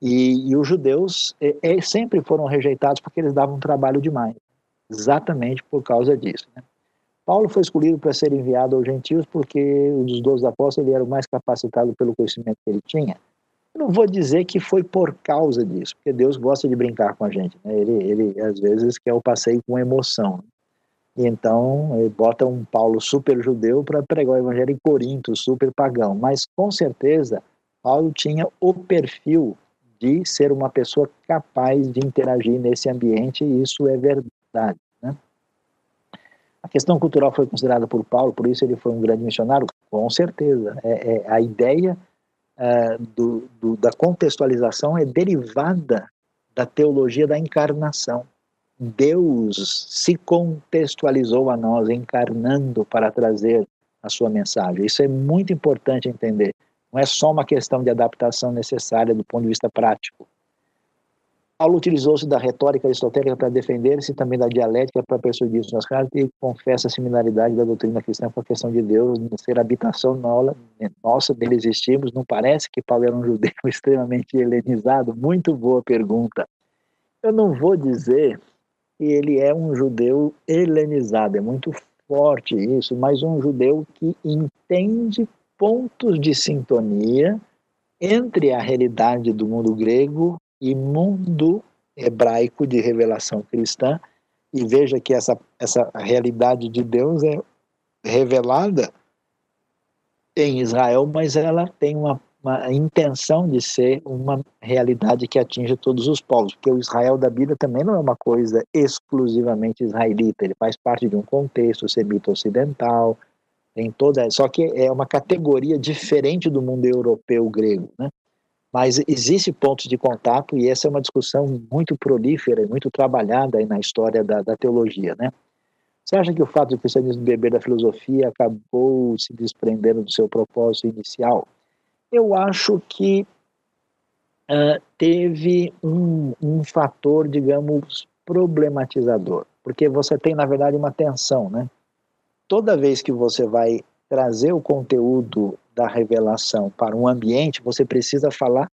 E, e, os judeus é, é, sempre foram rejeitados porque eles davam trabalho demais exatamente por causa disso. Né? Paulo foi escolhido para ser enviado aos gentios porque dos doze apóstolos ele era o mais capacitado pelo conhecimento que ele tinha. Eu não vou dizer que foi por causa disso, porque Deus gosta de brincar com a gente. Né? Ele, ele, às vezes, quer o passeio com emoção. E então, ele bota um Paulo super judeu para pregar o evangelho em Corinto, super pagão. Mas, com certeza, Paulo tinha o perfil de ser uma pessoa capaz de interagir nesse ambiente, e isso é verdade. Né? A questão cultural foi considerada por Paulo, por isso ele foi um grande missionário? Com certeza. É, é a ideia é, do, do, da contextualização é derivada da teologia da encarnação. Deus se contextualizou a nós, encarnando para trazer a sua mensagem. Isso é muito importante entender. Não é só uma questão de adaptação necessária do ponto de vista prático. Paulo utilizou-se da retórica aristotélica para defender-se também da dialética para persuadir suas cartas e confessa a similaridade da doutrina cristã com a questão de Deus ser habitação nossa, dele existimos. Não parece que Paulo era um judeu <laughs> extremamente helenizado? Muito boa pergunta. Eu não vou dizer que ele é um judeu helenizado, é muito forte isso, mas um judeu que entende pontos de sintonia entre a realidade do mundo grego e mundo hebraico de revelação cristã, e veja que essa, essa realidade de Deus é revelada em Israel, mas ela tem uma, uma intenção de ser uma realidade que atinge todos os povos, porque o Israel da Bíblia também não é uma coisa exclusivamente israelita, ele faz parte de um contexto semita ocidental, tem toda, só que é uma categoria diferente do mundo europeu grego, né? Mas existe pontos de contato e essa é uma discussão muito prolífera e muito trabalhada aí na história da, da teologia, né? Você acha que o fato do cristianismo beber da filosofia acabou se desprendendo do seu propósito inicial? Eu acho que uh, teve um, um fator, digamos, problematizador, porque você tem, na verdade, uma tensão, né? Toda vez que você vai trazer o conteúdo da revelação para um ambiente, você precisa falar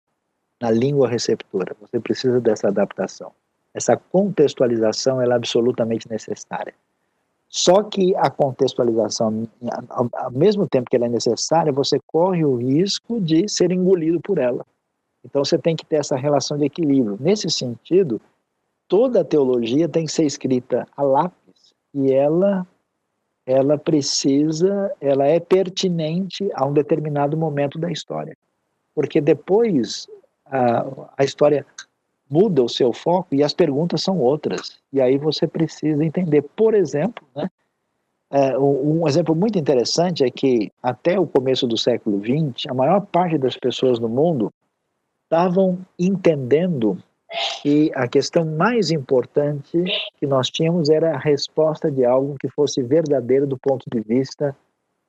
na língua receptora. Você precisa dessa adaptação. Essa contextualização é absolutamente necessária. Só que a contextualização, ao mesmo tempo que ela é necessária, você corre o risco de ser engolido por ela. Então você tem que ter essa relação de equilíbrio. Nesse sentido, toda a teologia tem que ser escrita a lápis e ela ela precisa, ela é pertinente a um determinado momento da história. Porque depois a, a história muda o seu foco e as perguntas são outras. E aí você precisa entender. Por exemplo, né, é, um exemplo muito interessante é que até o começo do século XX, a maior parte das pessoas no mundo estavam entendendo que a questão mais importante que nós tínhamos era a resposta de algo que fosse verdadeiro do ponto de vista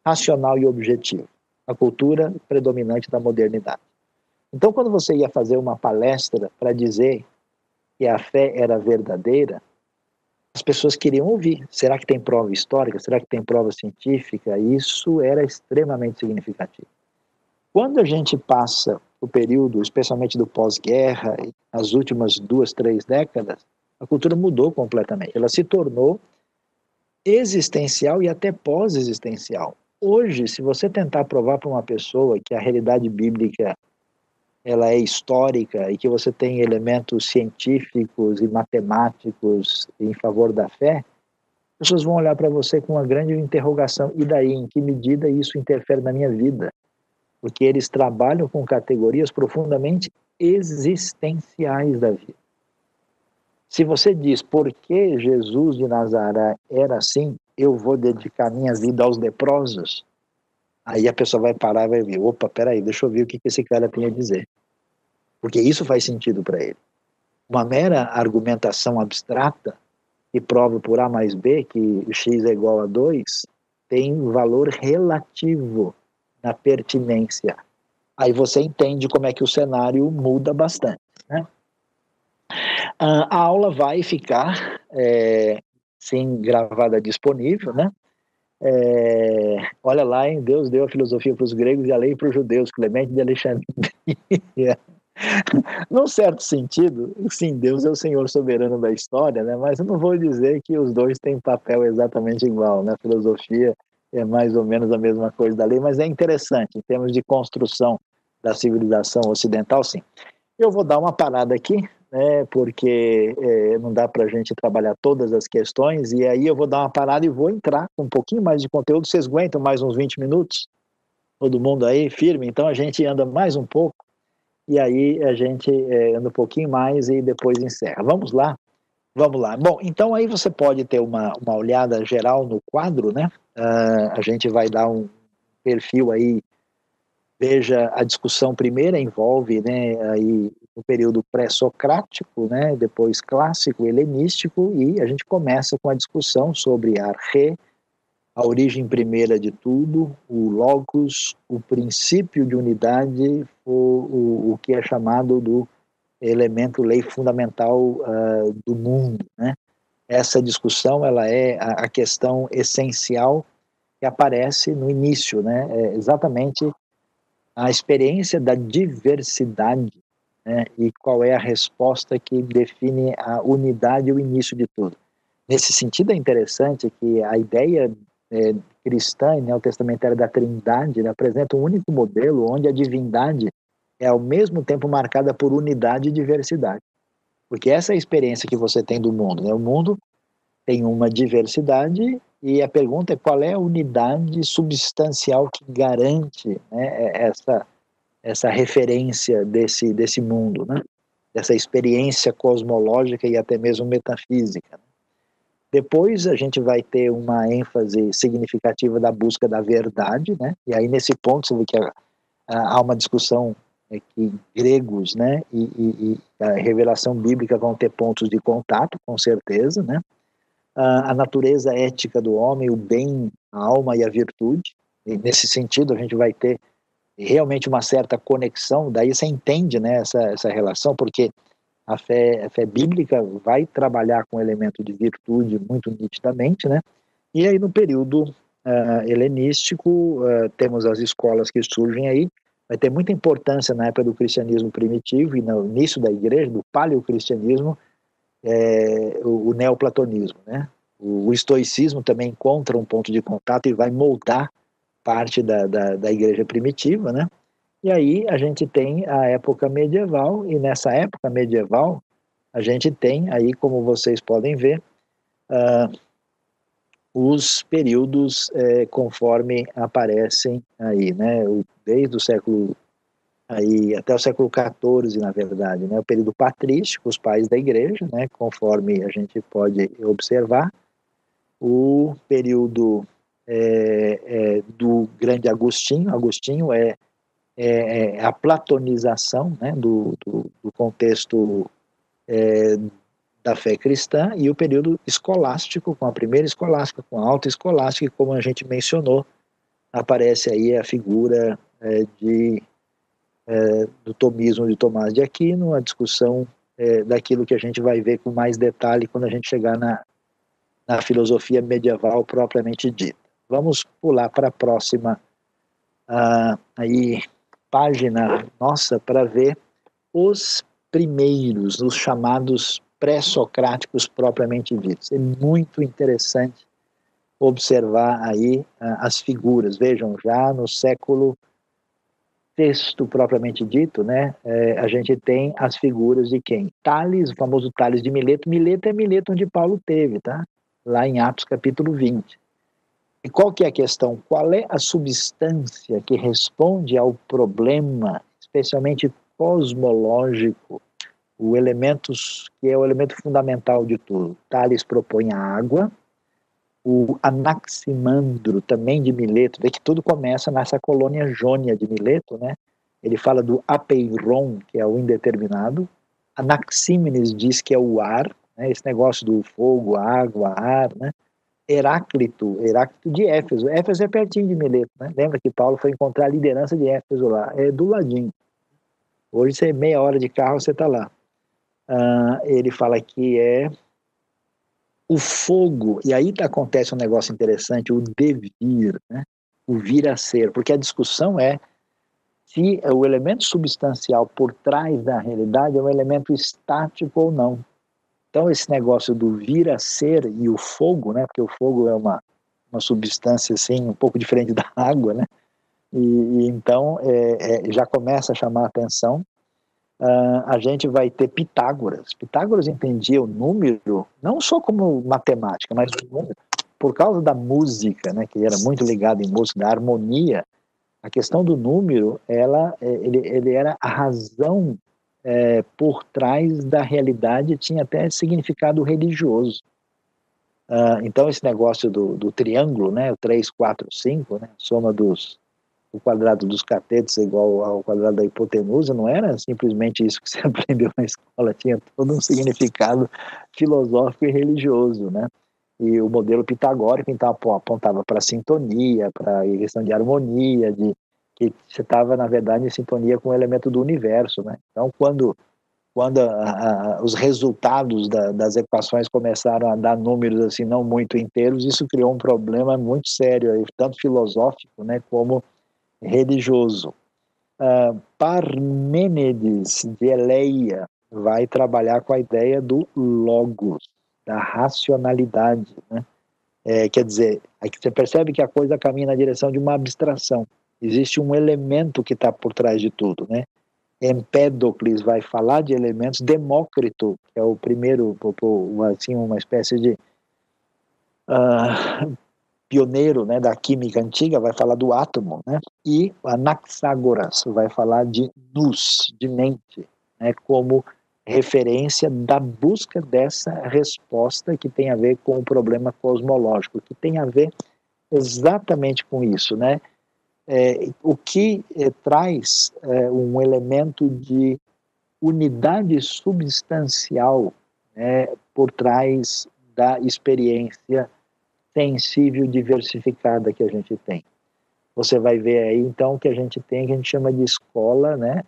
racional e objetivo, a cultura predominante da modernidade. Então, quando você ia fazer uma palestra para dizer que a fé era verdadeira, as pessoas queriam ouvir. Será que tem prova histórica? Será que tem prova científica? Isso era extremamente significativo. Quando a gente passa o período, especialmente do pós-guerra, as últimas duas, três décadas, a cultura mudou completamente. Ela se tornou existencial e até pós-existencial. Hoje, se você tentar provar para uma pessoa que a realidade bíblica ela é histórica e que você tem elementos científicos e matemáticos em favor da fé, as pessoas vão olhar para você com uma grande interrogação. E daí, em que medida isso interfere na minha vida? Porque eles trabalham com categorias profundamente existenciais da vida. Se você diz por que Jesus de Nazaré era assim, eu vou dedicar minha vida aos leprosos, Aí a pessoa vai parar e vai ver, opa, peraí, deixa eu ver o que esse cara tem a dizer. Porque isso faz sentido para ele. Uma mera argumentação abstrata que prova por A mais B que x é igual a 2 tem valor relativo na pertinência. Aí você entende como é que o cenário muda bastante. Né? A aula vai ficar, é, sim, gravada disponível, né? É, olha lá, hein? Deus deu a filosofia para os gregos e a lei para os judeus, Clemente de Alexandria. <laughs> Num certo sentido, sim, Deus é o Senhor soberano da história, né? mas eu não vou dizer que os dois têm papel exatamente igual. Né? A filosofia é mais ou menos a mesma coisa da lei, mas é interessante, em termos de construção da civilização ocidental, sim. Eu vou dar uma parada aqui, né, porque é, não dá para a gente trabalhar todas as questões, e aí eu vou dar uma parada e vou entrar com um pouquinho mais de conteúdo. Vocês aguentam mais uns 20 minutos? Todo mundo aí firme? Então a gente anda mais um pouco, e aí a gente é, anda um pouquinho mais e depois encerra. Vamos lá? Vamos lá. Bom, então aí você pode ter uma, uma olhada geral no quadro, né? Uh, a gente vai dar um perfil aí Veja, a discussão primeira envolve né, aí, o período pré-socrático, né, depois clássico, helenístico, e a gente começa com a discussão sobre a re, a origem primeira de tudo, o logos, o princípio de unidade, o, o, o que é chamado do elemento lei fundamental uh, do mundo. Né? Essa discussão ela é a, questão essencial que aparece no início, né? É exatamente a experiência da diversidade né, e qual é a resposta que define a unidade e o início de tudo. Nesse sentido, é interessante que a ideia é, cristã e neotestamentária da trindade né, apresenta um único modelo onde a divindade é ao mesmo tempo marcada por unidade e diversidade. Porque essa é a experiência que você tem do mundo. Né? O mundo tem uma diversidade e a pergunta é qual é a unidade substancial que garante né, é, essa, essa referência desse, desse mundo, né? dessa experiência cosmológica e até mesmo metafísica. Depois a gente vai ter uma ênfase significativa da busca da verdade, né? e aí nesse ponto você vê que há uma discussão é que gregos né, e, e, e, a revelação bíblica vão ter pontos de contato, com certeza, né? a, a natureza ética do homem, o bem, a alma e a virtude. E nesse sentido, a gente vai ter realmente uma certa conexão, daí você entende né, essa, essa relação, porque a fé, a fé bíblica vai trabalhar com o elemento de virtude muito nitidamente, né? E aí no período uh, helenístico uh, temos as escolas que surgem aí, vai ter muita importância na época do cristianismo primitivo e no início da igreja, do paleocristianismo, é, o, o, neoplatonismo. Né? O, o, estoicismo também encontra um ponto de contato e vai moldar parte da, da, da igreja primitiva. Né? E aí a gente tem a época medieval, e nessa época medieval a gente tem aí, como vocês podem ver, uh, os períodos é, conforme aparecem aí, né? Desde o século aí até o século XIV, na verdade, né, o período patrístico, os pais da igreja, né, conforme a gente pode observar, o período é, é, do grande Agostinho, Agostinho é, é, é a platonização né, do, do, do contexto é, da fé cristã e o período escolástico, com a primeira escolástica, com a alta escolástica, e como a gente mencionou, aparece aí a figura é, de é, do tomismo de Tomás de Aquino, a discussão é, daquilo que a gente vai ver com mais detalhe quando a gente chegar na, na filosofia medieval propriamente dita. Vamos pular para a próxima uh, aí, página nossa para ver os primeiros, os chamados pré-socráticos propriamente ditos. É muito interessante observar aí uh, as figuras. Vejam, já no século texto propriamente dito, né, é, a gente tem as figuras de quem? Tales, o famoso Tales de Mileto. Mileto é Mileto onde Paulo teve, tá? Lá em Atos capítulo 20. E qual que é a questão? Qual é a substância que responde ao problema, especialmente cosmológico, o elemento que é o elemento fundamental de tudo? Tales propõe a água, o Anaximandro, também de Mileto, vê que tudo começa nessa colônia jônia de Mileto, né? Ele fala do apeiron, que é o indeterminado. Anaxímenes diz que é o ar, né? esse negócio do fogo, água, ar, né? Heráclito, Heráclito de Éfeso. Éfeso é pertinho de Mileto, né? Lembra que Paulo foi encontrar a liderança de Éfeso lá, é do ladinho. Hoje você meia hora de carro você está lá. Uh, ele fala que é o fogo, e aí acontece um negócio interessante, o devir, né? o vir a ser, porque a discussão é se o elemento substancial por trás da realidade é um elemento estático ou não. Então, esse negócio do vir a ser e o fogo, né, porque o fogo é uma, uma substância assim, um pouco diferente <laughs> da água, né, e, e então é, é, já começa a chamar a atenção. Uh, a gente vai ter Pitágoras. Pitágoras entendia o número não só como matemática, mas por causa da música, né, que era muito ligado em música, da harmonia. A questão do número, ela, é, ele, ele era a razão é, por trás da realidade tinha até significado religioso. Uh, então, esse negócio do, do, triângulo, né, o 3, 4, 5, né, soma dos, o quadrado dos catetos é igual ao quadrado da hipotenusa, não era simplesmente isso que você <laughs> aprendeu na escola, tinha todo um significado filosófico e religioso, né? E o modelo pitagórico, então, apontava para sintonia, para questão de harmonia, de que você estava, na verdade, em sintonia com o elemento do universo. Né? Então, quando, quando a, a, os resultados da, das equações começaram a dar números assim não muito inteiros, isso criou um problema muito sério, tanto filosófico né, como religioso. Uh, Parmênides de Eleia vai trabalhar com a ideia do logos, da racionalidade. Né? É, quer dizer, aqui você percebe que a coisa caminha na direção de uma abstração existe um elemento que está por trás de tudo, né? Empédocles vai falar de elementos, Demócrito, que é o primeiro, assim, uma espécie de uh, pioneiro né, da química antiga, vai falar do átomo, né? E Anaxágoras vai falar de nous, de mente, né, como referência da busca dessa resposta que tem a ver com o problema cosmológico, que tem a ver exatamente com isso, né? é, o que é, traz é, um elemento de unidade substancial né, por trás da experiência sensível diversificada que a gente tem. Você vai ver aí então que a gente tem que a gente chama de escola, né,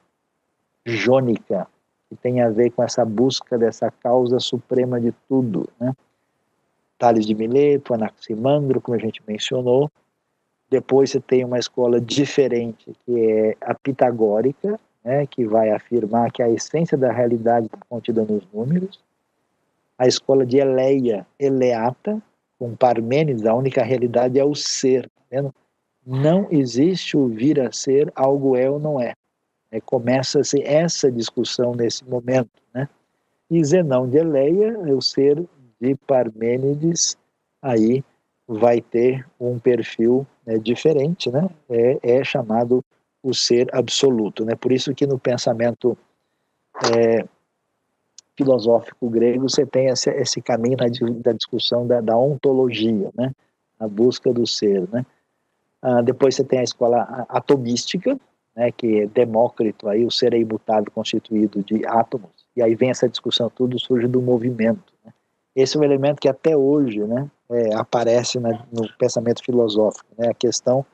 jônica, que tem a ver com essa busca dessa causa suprema de tudo, né? Tales de Mileto, Anaximandro, como a gente mencionou, depois você tem uma escola diferente, que é a pitagórica, né, que vai afirmar que a essência da realidade está contida nos números. A escola de Eleia, Eleata, com Parmênides, a única realidade é o ser. Tá não existe o vir a ser, algo é ou não é. é Começa-se essa discussão nesse momento. Né? E Zenão de Eleia o ser de Parmênides, aí vai ter um perfil né, diferente, né? É, é, chamado o ser absoluto, né? Por isso que no pensamento é, filosófico grego você tem esse, esse caminho da discussão da, da, ontologia, né? A busca do ser, né? Ah, depois você tem a escola atomística, né? Que é Demócrito, aí o ser é imutável constituído de átomos. E aí vem essa discussão, tudo surge do movimento. Né? Esse é um elemento que até hoje, né? é, aparece na, no pensamento filosófico, né? A questão,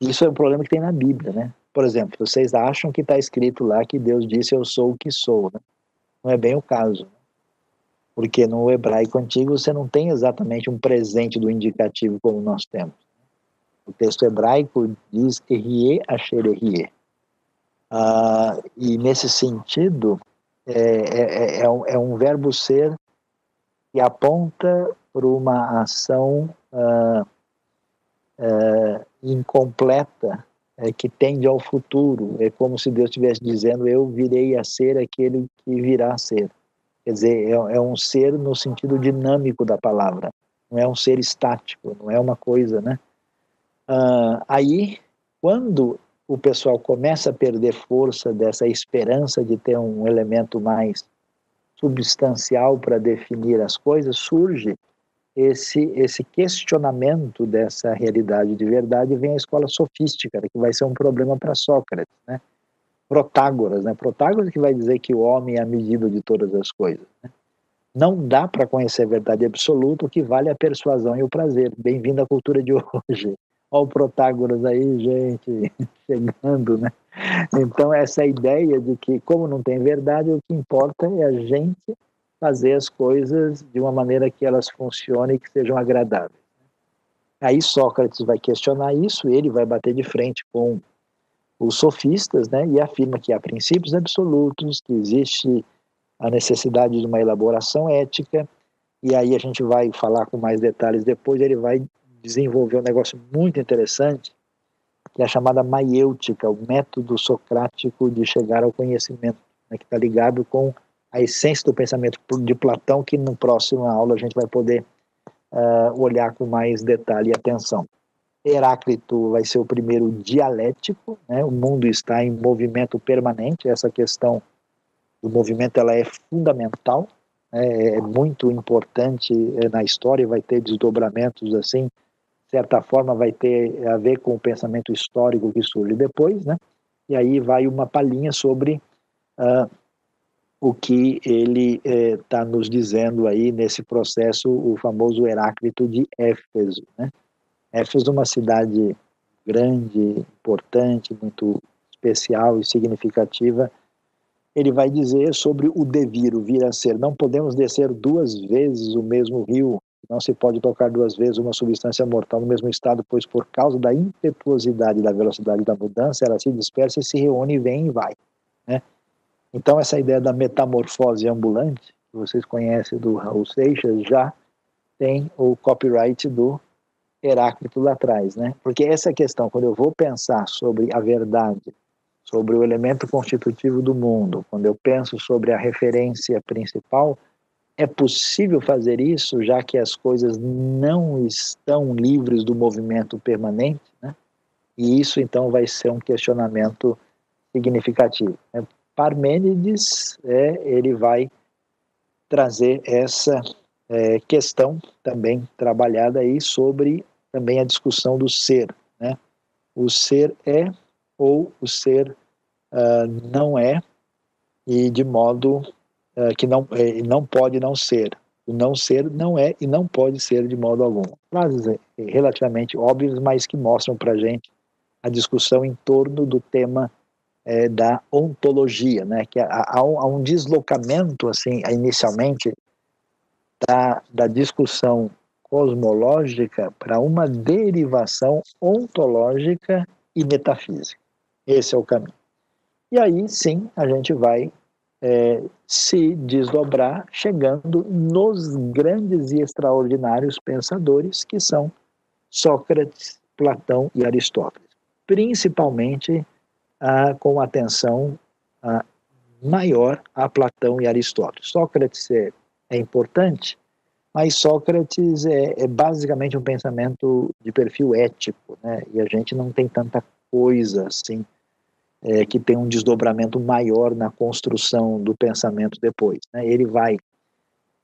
isso é um problema que tem na Bíblia, né? Por exemplo, vocês acham que está escrito lá que Deus disse eu sou o que sou, né? Não é bem o caso. Porque no hebraico antigo você não tem exatamente um presente do indicativo como nós temos. O texto hebraico diz Erie Asher Erie. Ah, e nesse sentido, é, é, é, um, é, um, verbo ser que aponta para uma ação ah, ah, incompleta é, que tende ao futuro. É como se Deus estivesse dizendo: Eu virei a ser aquele que virá a ser. Quer dizer, é, é um ser no sentido dinâmico da palavra, não é um ser estático, não é uma coisa, né? Ah, aí, quando o pessoal começa a perder força dessa esperança de ter um elemento mais substancial para definir as coisas, surge esse, esse questionamento dessa realidade de verdade vem a escola sofística, que vai ser um problema para Sócrates, né? Protágoras, né? Protágoras que vai dizer que o homem é a medida de todas as coisas. Né? Não dá para conhecer a verdade absoluta, o que vale é a persuasão e o prazer. Bem-vindo à cultura de <laughs> hoje. Olha o Protágoras aí, gente, <laughs> chegando, né? Então, essa ideia de que, como não tem verdade, o que importa é a gente fazer as coisas de uma maneira que elas funcionem e que sejam agradáveis. Aí Sócrates vai questionar isso, ele vai bater de frente com os sofistas, né, e afirma que há princípios absolutos, que existe a necessidade de uma elaboração ética, e aí a gente vai falar com mais detalhes depois, ele vai desenvolver um negócio muito interessante, que é a chamada maiêutica, o método socrático de chegar ao conhecimento, né, que está ligado com a essência do pensamento de Platão, que no próximo aula a gente vai poder uh, olhar com mais detalhe e atenção. Heráclito vai ser o primeiro dialético, né? o mundo está em movimento permanente, essa questão do movimento ela é fundamental, né? é muito importante é, na história, vai ter desdobramentos assim, de certa forma vai ter a ver com o pensamento histórico que surge depois, né? e aí vai uma palhinha sobre uh, o que ele está eh, nos dizendo aí nesse processo, o famoso Heráclito de Éfeso. Né? Éfeso é uma cidade grande, importante, muito especial e significativa. Ele vai dizer sobre o devir, o vir a ser. Não podemos descer duas vezes o mesmo rio, não se pode tocar duas vezes uma substância mortal no mesmo estado, pois por causa da impetuosidade da velocidade da mudança, ela se dispersa e se reúne, vem e vai. Né? Então, essa ideia da metamorfose ambulante, que vocês conhecem do Raul Seixas, já tem o copyright do Heráclito lá atrás, né? Porque essa questão, quando eu vou pensar sobre a verdade, sobre o elemento constitutivo do mundo, quando eu penso sobre a referência principal, é possível fazer isso já que as coisas não estão livres do movimento permanente, né? E isso então vai ser um questionamento significativo. Né? Parmênides, é, ele vai trazer essa é, questão também trabalhada aí sobre também a discussão do ser, né? O ser é ou o ser uh, não é e de modo uh, que não é, não pode não ser. O não ser não é e não pode ser de modo algum. Frases é, relativamente óbvias, mas que mostram para gente a discussão em torno do tema é, da ontologia, né? Que há, há, um, deslocamento, assim, inicialmente, da, da discussão cosmológica para uma derivação ontológica e metafísica. Esse é o caminho. E aí, sim, a gente vai é, se desdobrar, chegando nos grandes e extraordinários pensadores que são Sócrates, Platão e Aristóteles. Principalmente ah, com atenção ah, maior a Platão e Aristóteles. Sócrates é, é importante, mas Sócrates é, é, basicamente um pensamento de perfil ético, né? e a gente não tem tanta coisa assim é, que tem um desdobramento maior na construção do pensamento depois. Né? Ele vai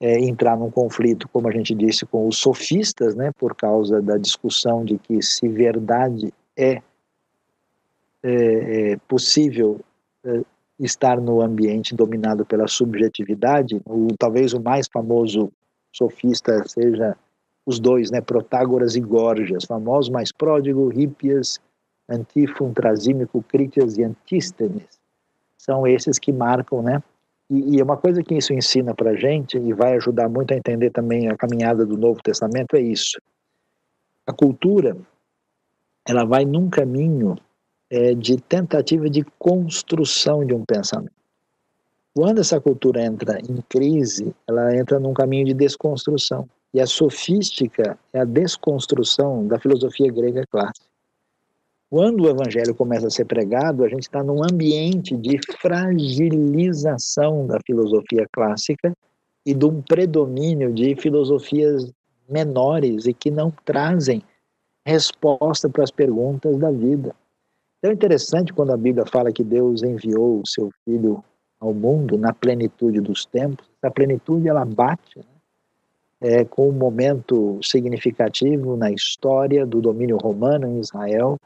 é, entrar num conflito, como a gente disse, com os sofistas, né, por causa da discussão de que se verdade é é, é possível é, estar no ambiente dominado pela subjetividade, o, talvez o mais famoso sofista seja os dois, né, Protágoras e Gorgias, famosos, mais pródigo, Hípias, Antífon, Trasímico, Crítias e Antístenes, são esses que marcam, né, E, e uma coisa que isso ensina para gente e vai ajudar muito a entender também a caminhada do Novo Testamento é isso. A cultura, ela vai num caminho é, de tentativa de construção de um pensamento. Quando essa cultura entra em crise, ela entra num caminho de desconstrução. E a sofística é a desconstrução da filosofia grega clássica. Quando o evangelho começa a ser pregado, a gente está num ambiente de fragilização da filosofia clássica e de um predomínio de filosofias menores e que não trazem resposta para as perguntas da vida. Então é interessante quando a Bíblia fala que Deus enviou o seu Filho ao mundo na plenitude dos tempos. A plenitude ela bate né, é, com um momento significativo na história do domínio romano em Israel,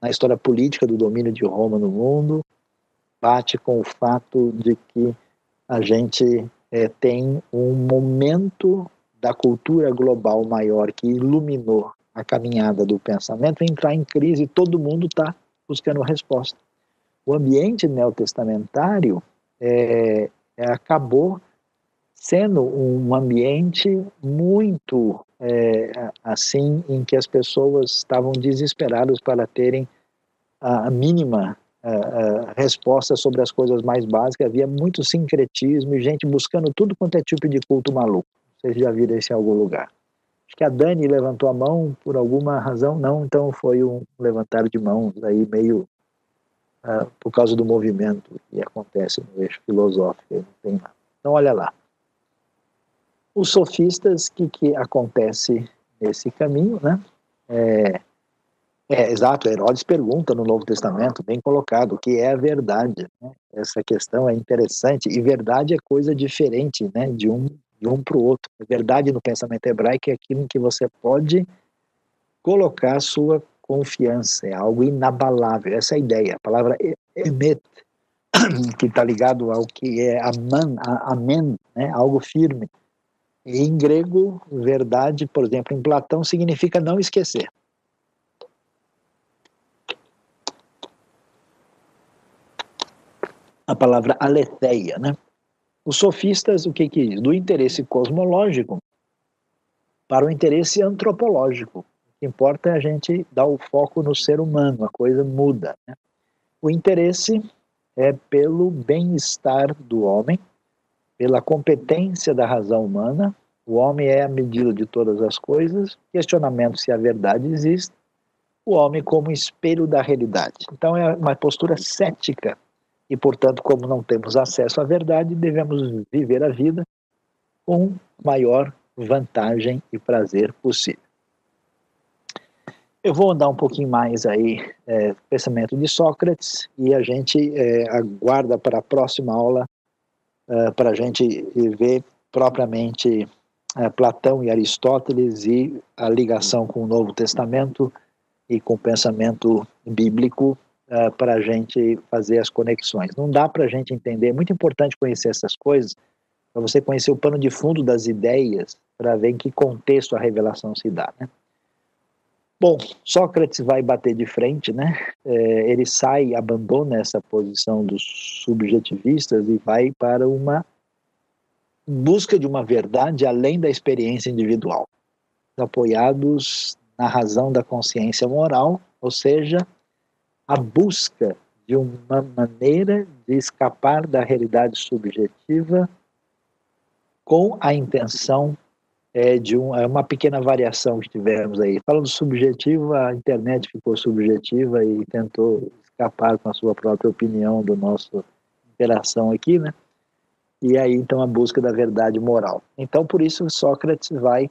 na história política do domínio de Roma no mundo, bate com o fato de que a gente é, tem um momento da cultura global maior que iluminou a caminhada do pensamento. Entrar em crise todo mundo está buscando resposta. O ambiente neotestamentário é, é, acabou sendo um ambiente muito é, assim em que as pessoas estavam desesperadas para terem a mínima a, a resposta sobre as coisas mais básicas. Havia muito sincretismo e gente buscando tudo quanto é tipo de culto maluco. Vocês já viram isso em algum lugar? Acho que a Dani levantou a mão por alguma razão, não, então foi um levantar de mãos aí meio uh, por causa do movimento que acontece no eixo filosófico, não tem nada. Então olha lá. Os sofistas, o que, que acontece nesse caminho, né? É, é, exato, Herodes pergunta no Novo Testamento, bem colocado, o que é a verdade. Né? Essa questão é interessante, e verdade é coisa diferente né, de um, de um para o outro. A verdade no pensamento hebraico é aquilo em que você pode colocar a sua confiança, é algo inabalável, essa é a ideia. A palavra emet, <clears throat> que está ligado ao que é aman, amen, né, algo firme. Em grego, verdade, por exemplo, em Platão, significa não esquecer. A palavra aletheia, né? Os sofistas, o que que diz? Do interesse cosmológico para o interesse antropológico. O que importa é a gente dar o foco no ser humano, a coisa muda. Né? O interesse é pelo bem-estar do homem, pela competência da razão humana. O homem é a medida de todas as coisas. Questionamento se a verdade existe. O homem como espelho da realidade. Então é uma postura cética e, portanto, como não temos acesso à verdade, devemos viver a vida com maior vantagem e prazer possível. Eu vou andar um pouquinho mais aí, é, pensamento de Sócrates, e a gente é, aguarda para a próxima aula é, para a gente ver propriamente é, Platão e Aristóteles e a ligação com o Novo Testamento e com o pensamento bíblico uh, para a gente fazer as conexões. Não dá para a gente entender, é muito importante conhecer essas coisas, para você conhecer o pano de fundo das ideias, para ver em que contexto a revelação se dá. Né? Bom, Sócrates vai bater de frente, né? É, ele sai, abandona essa posição dos subjetivistas e vai para uma busca de uma verdade além da experiência individual, apoiados na razão da consciência moral, ou seja, a busca de uma maneira de escapar da realidade subjetiva com a intenção é, de um, é uma pequena variação que tivemos aí. Falando subjetivo, a internet ficou subjetiva e tentou escapar com a sua própria opinião do nosso interação aqui, né? E aí, então, a busca da verdade moral. Então, por isso, Sócrates vai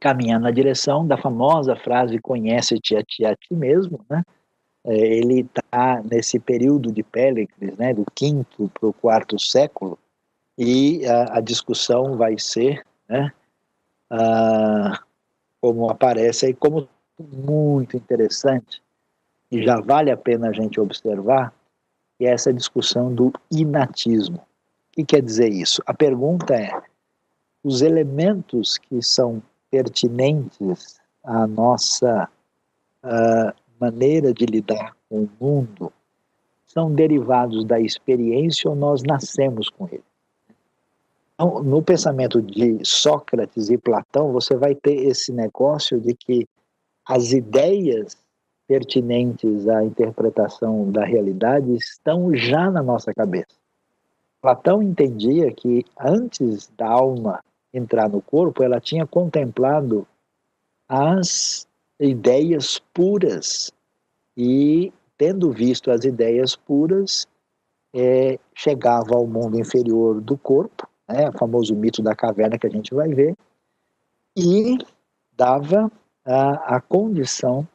caminhar na direção da famosa frase conhece-te a ti a ti mesmo, né? É, ele está nesse período de Péricles, né, do quinto para o quarto século, e a, a discussão vai ser, né, como aparece aí, como muito interessante, e já vale a pena a gente observar, que é essa discussão do inatismo. O que quer dizer isso? A pergunta é: os elementos que são pertinentes à nossa uh, maneira de lidar com o mundo são derivados da experiência ou nós nascemos com ele. Então, no pensamento de Sócrates e Platão, você vai ter esse negócio de que as ideias pertinentes à interpretação da realidade estão já na nossa cabeça. Platão entendia que antes da alma entrar no corpo, ela tinha contemplado as ideias puras e, tendo visto as ideias puras, é, chegava ao mundo inferior do corpo, né, o famoso mito da caverna que a gente vai ver, e dava a, a condição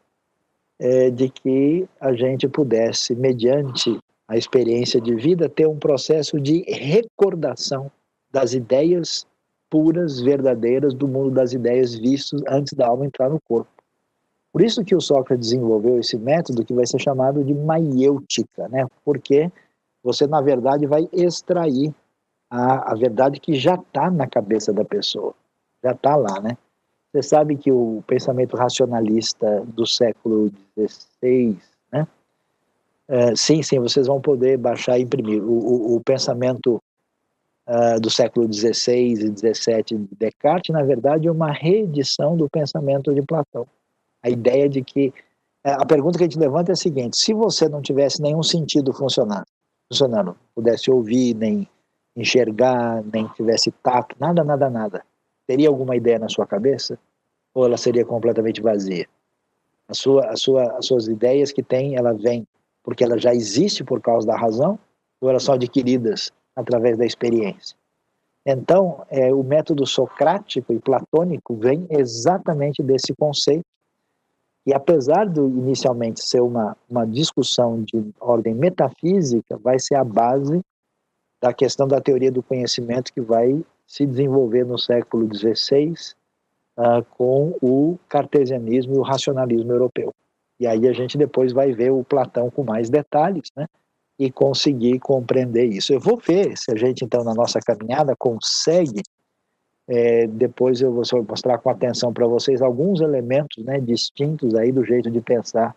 é, de que a gente pudesse, mediante a experiência de vida, ter um processo de recordação das ideias puras, verdadeiras do mundo das ideias vistos antes da alma entrar no corpo. Por isso que o Sócrates desenvolveu esse método que vai ser chamado de maiêutica, né? Porque você na verdade vai extrair a, a verdade que já está na cabeça da pessoa, já está lá, né? Você sabe que o pensamento racionalista do século XVI, né? É, sim, sim, vocês vão poder baixar e imprimir. O, o, o pensamento uh, do século XVI e XVII de Descartes, na verdade, é uma reedição do pensamento de Platão. A ideia de que é, a pergunta que a gente levanta é a seguinte: se você não tivesse nenhum sentido funcionando, funcionando, pudesse ouvir, nem enxergar, nem tivesse tato, nada, nada, nada, teria alguma ideia na sua cabeça? Ou ela seria completamente vazia? A sua, a sua, as suas ideias que tem, ela vem porque ela já existe por causa da razão, ou elas são adquiridas através da experiência? Então, é, o método socrático e platônico vem exatamente desse conceito e apesar de inicialmente ser uma, uma discussão de ordem metafísica, vai ser a base da questão da teoria do conhecimento que vai se desenvolver no século XVI uh, com o cartesianismo e o racionalismo europeu. E aí a gente depois vai ver o Platão com mais detalhes, né? E conseguir compreender isso. Eu vou ver se a gente, então, na nossa caminhada, consegue é, depois eu vou mostrar com atenção para vocês alguns elementos né, distintos aí do jeito de pensar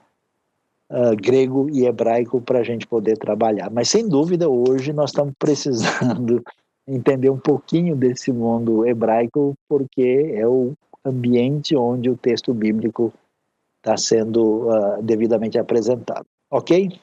uh, grego e hebraico para a gente poder trabalhar. Mas sem dúvida hoje nós estamos precisando <laughs> entender um pouquinho desse mundo hebraico porque é o ambiente onde o texto bíblico está sendo uh, devidamente apresentado. Ok?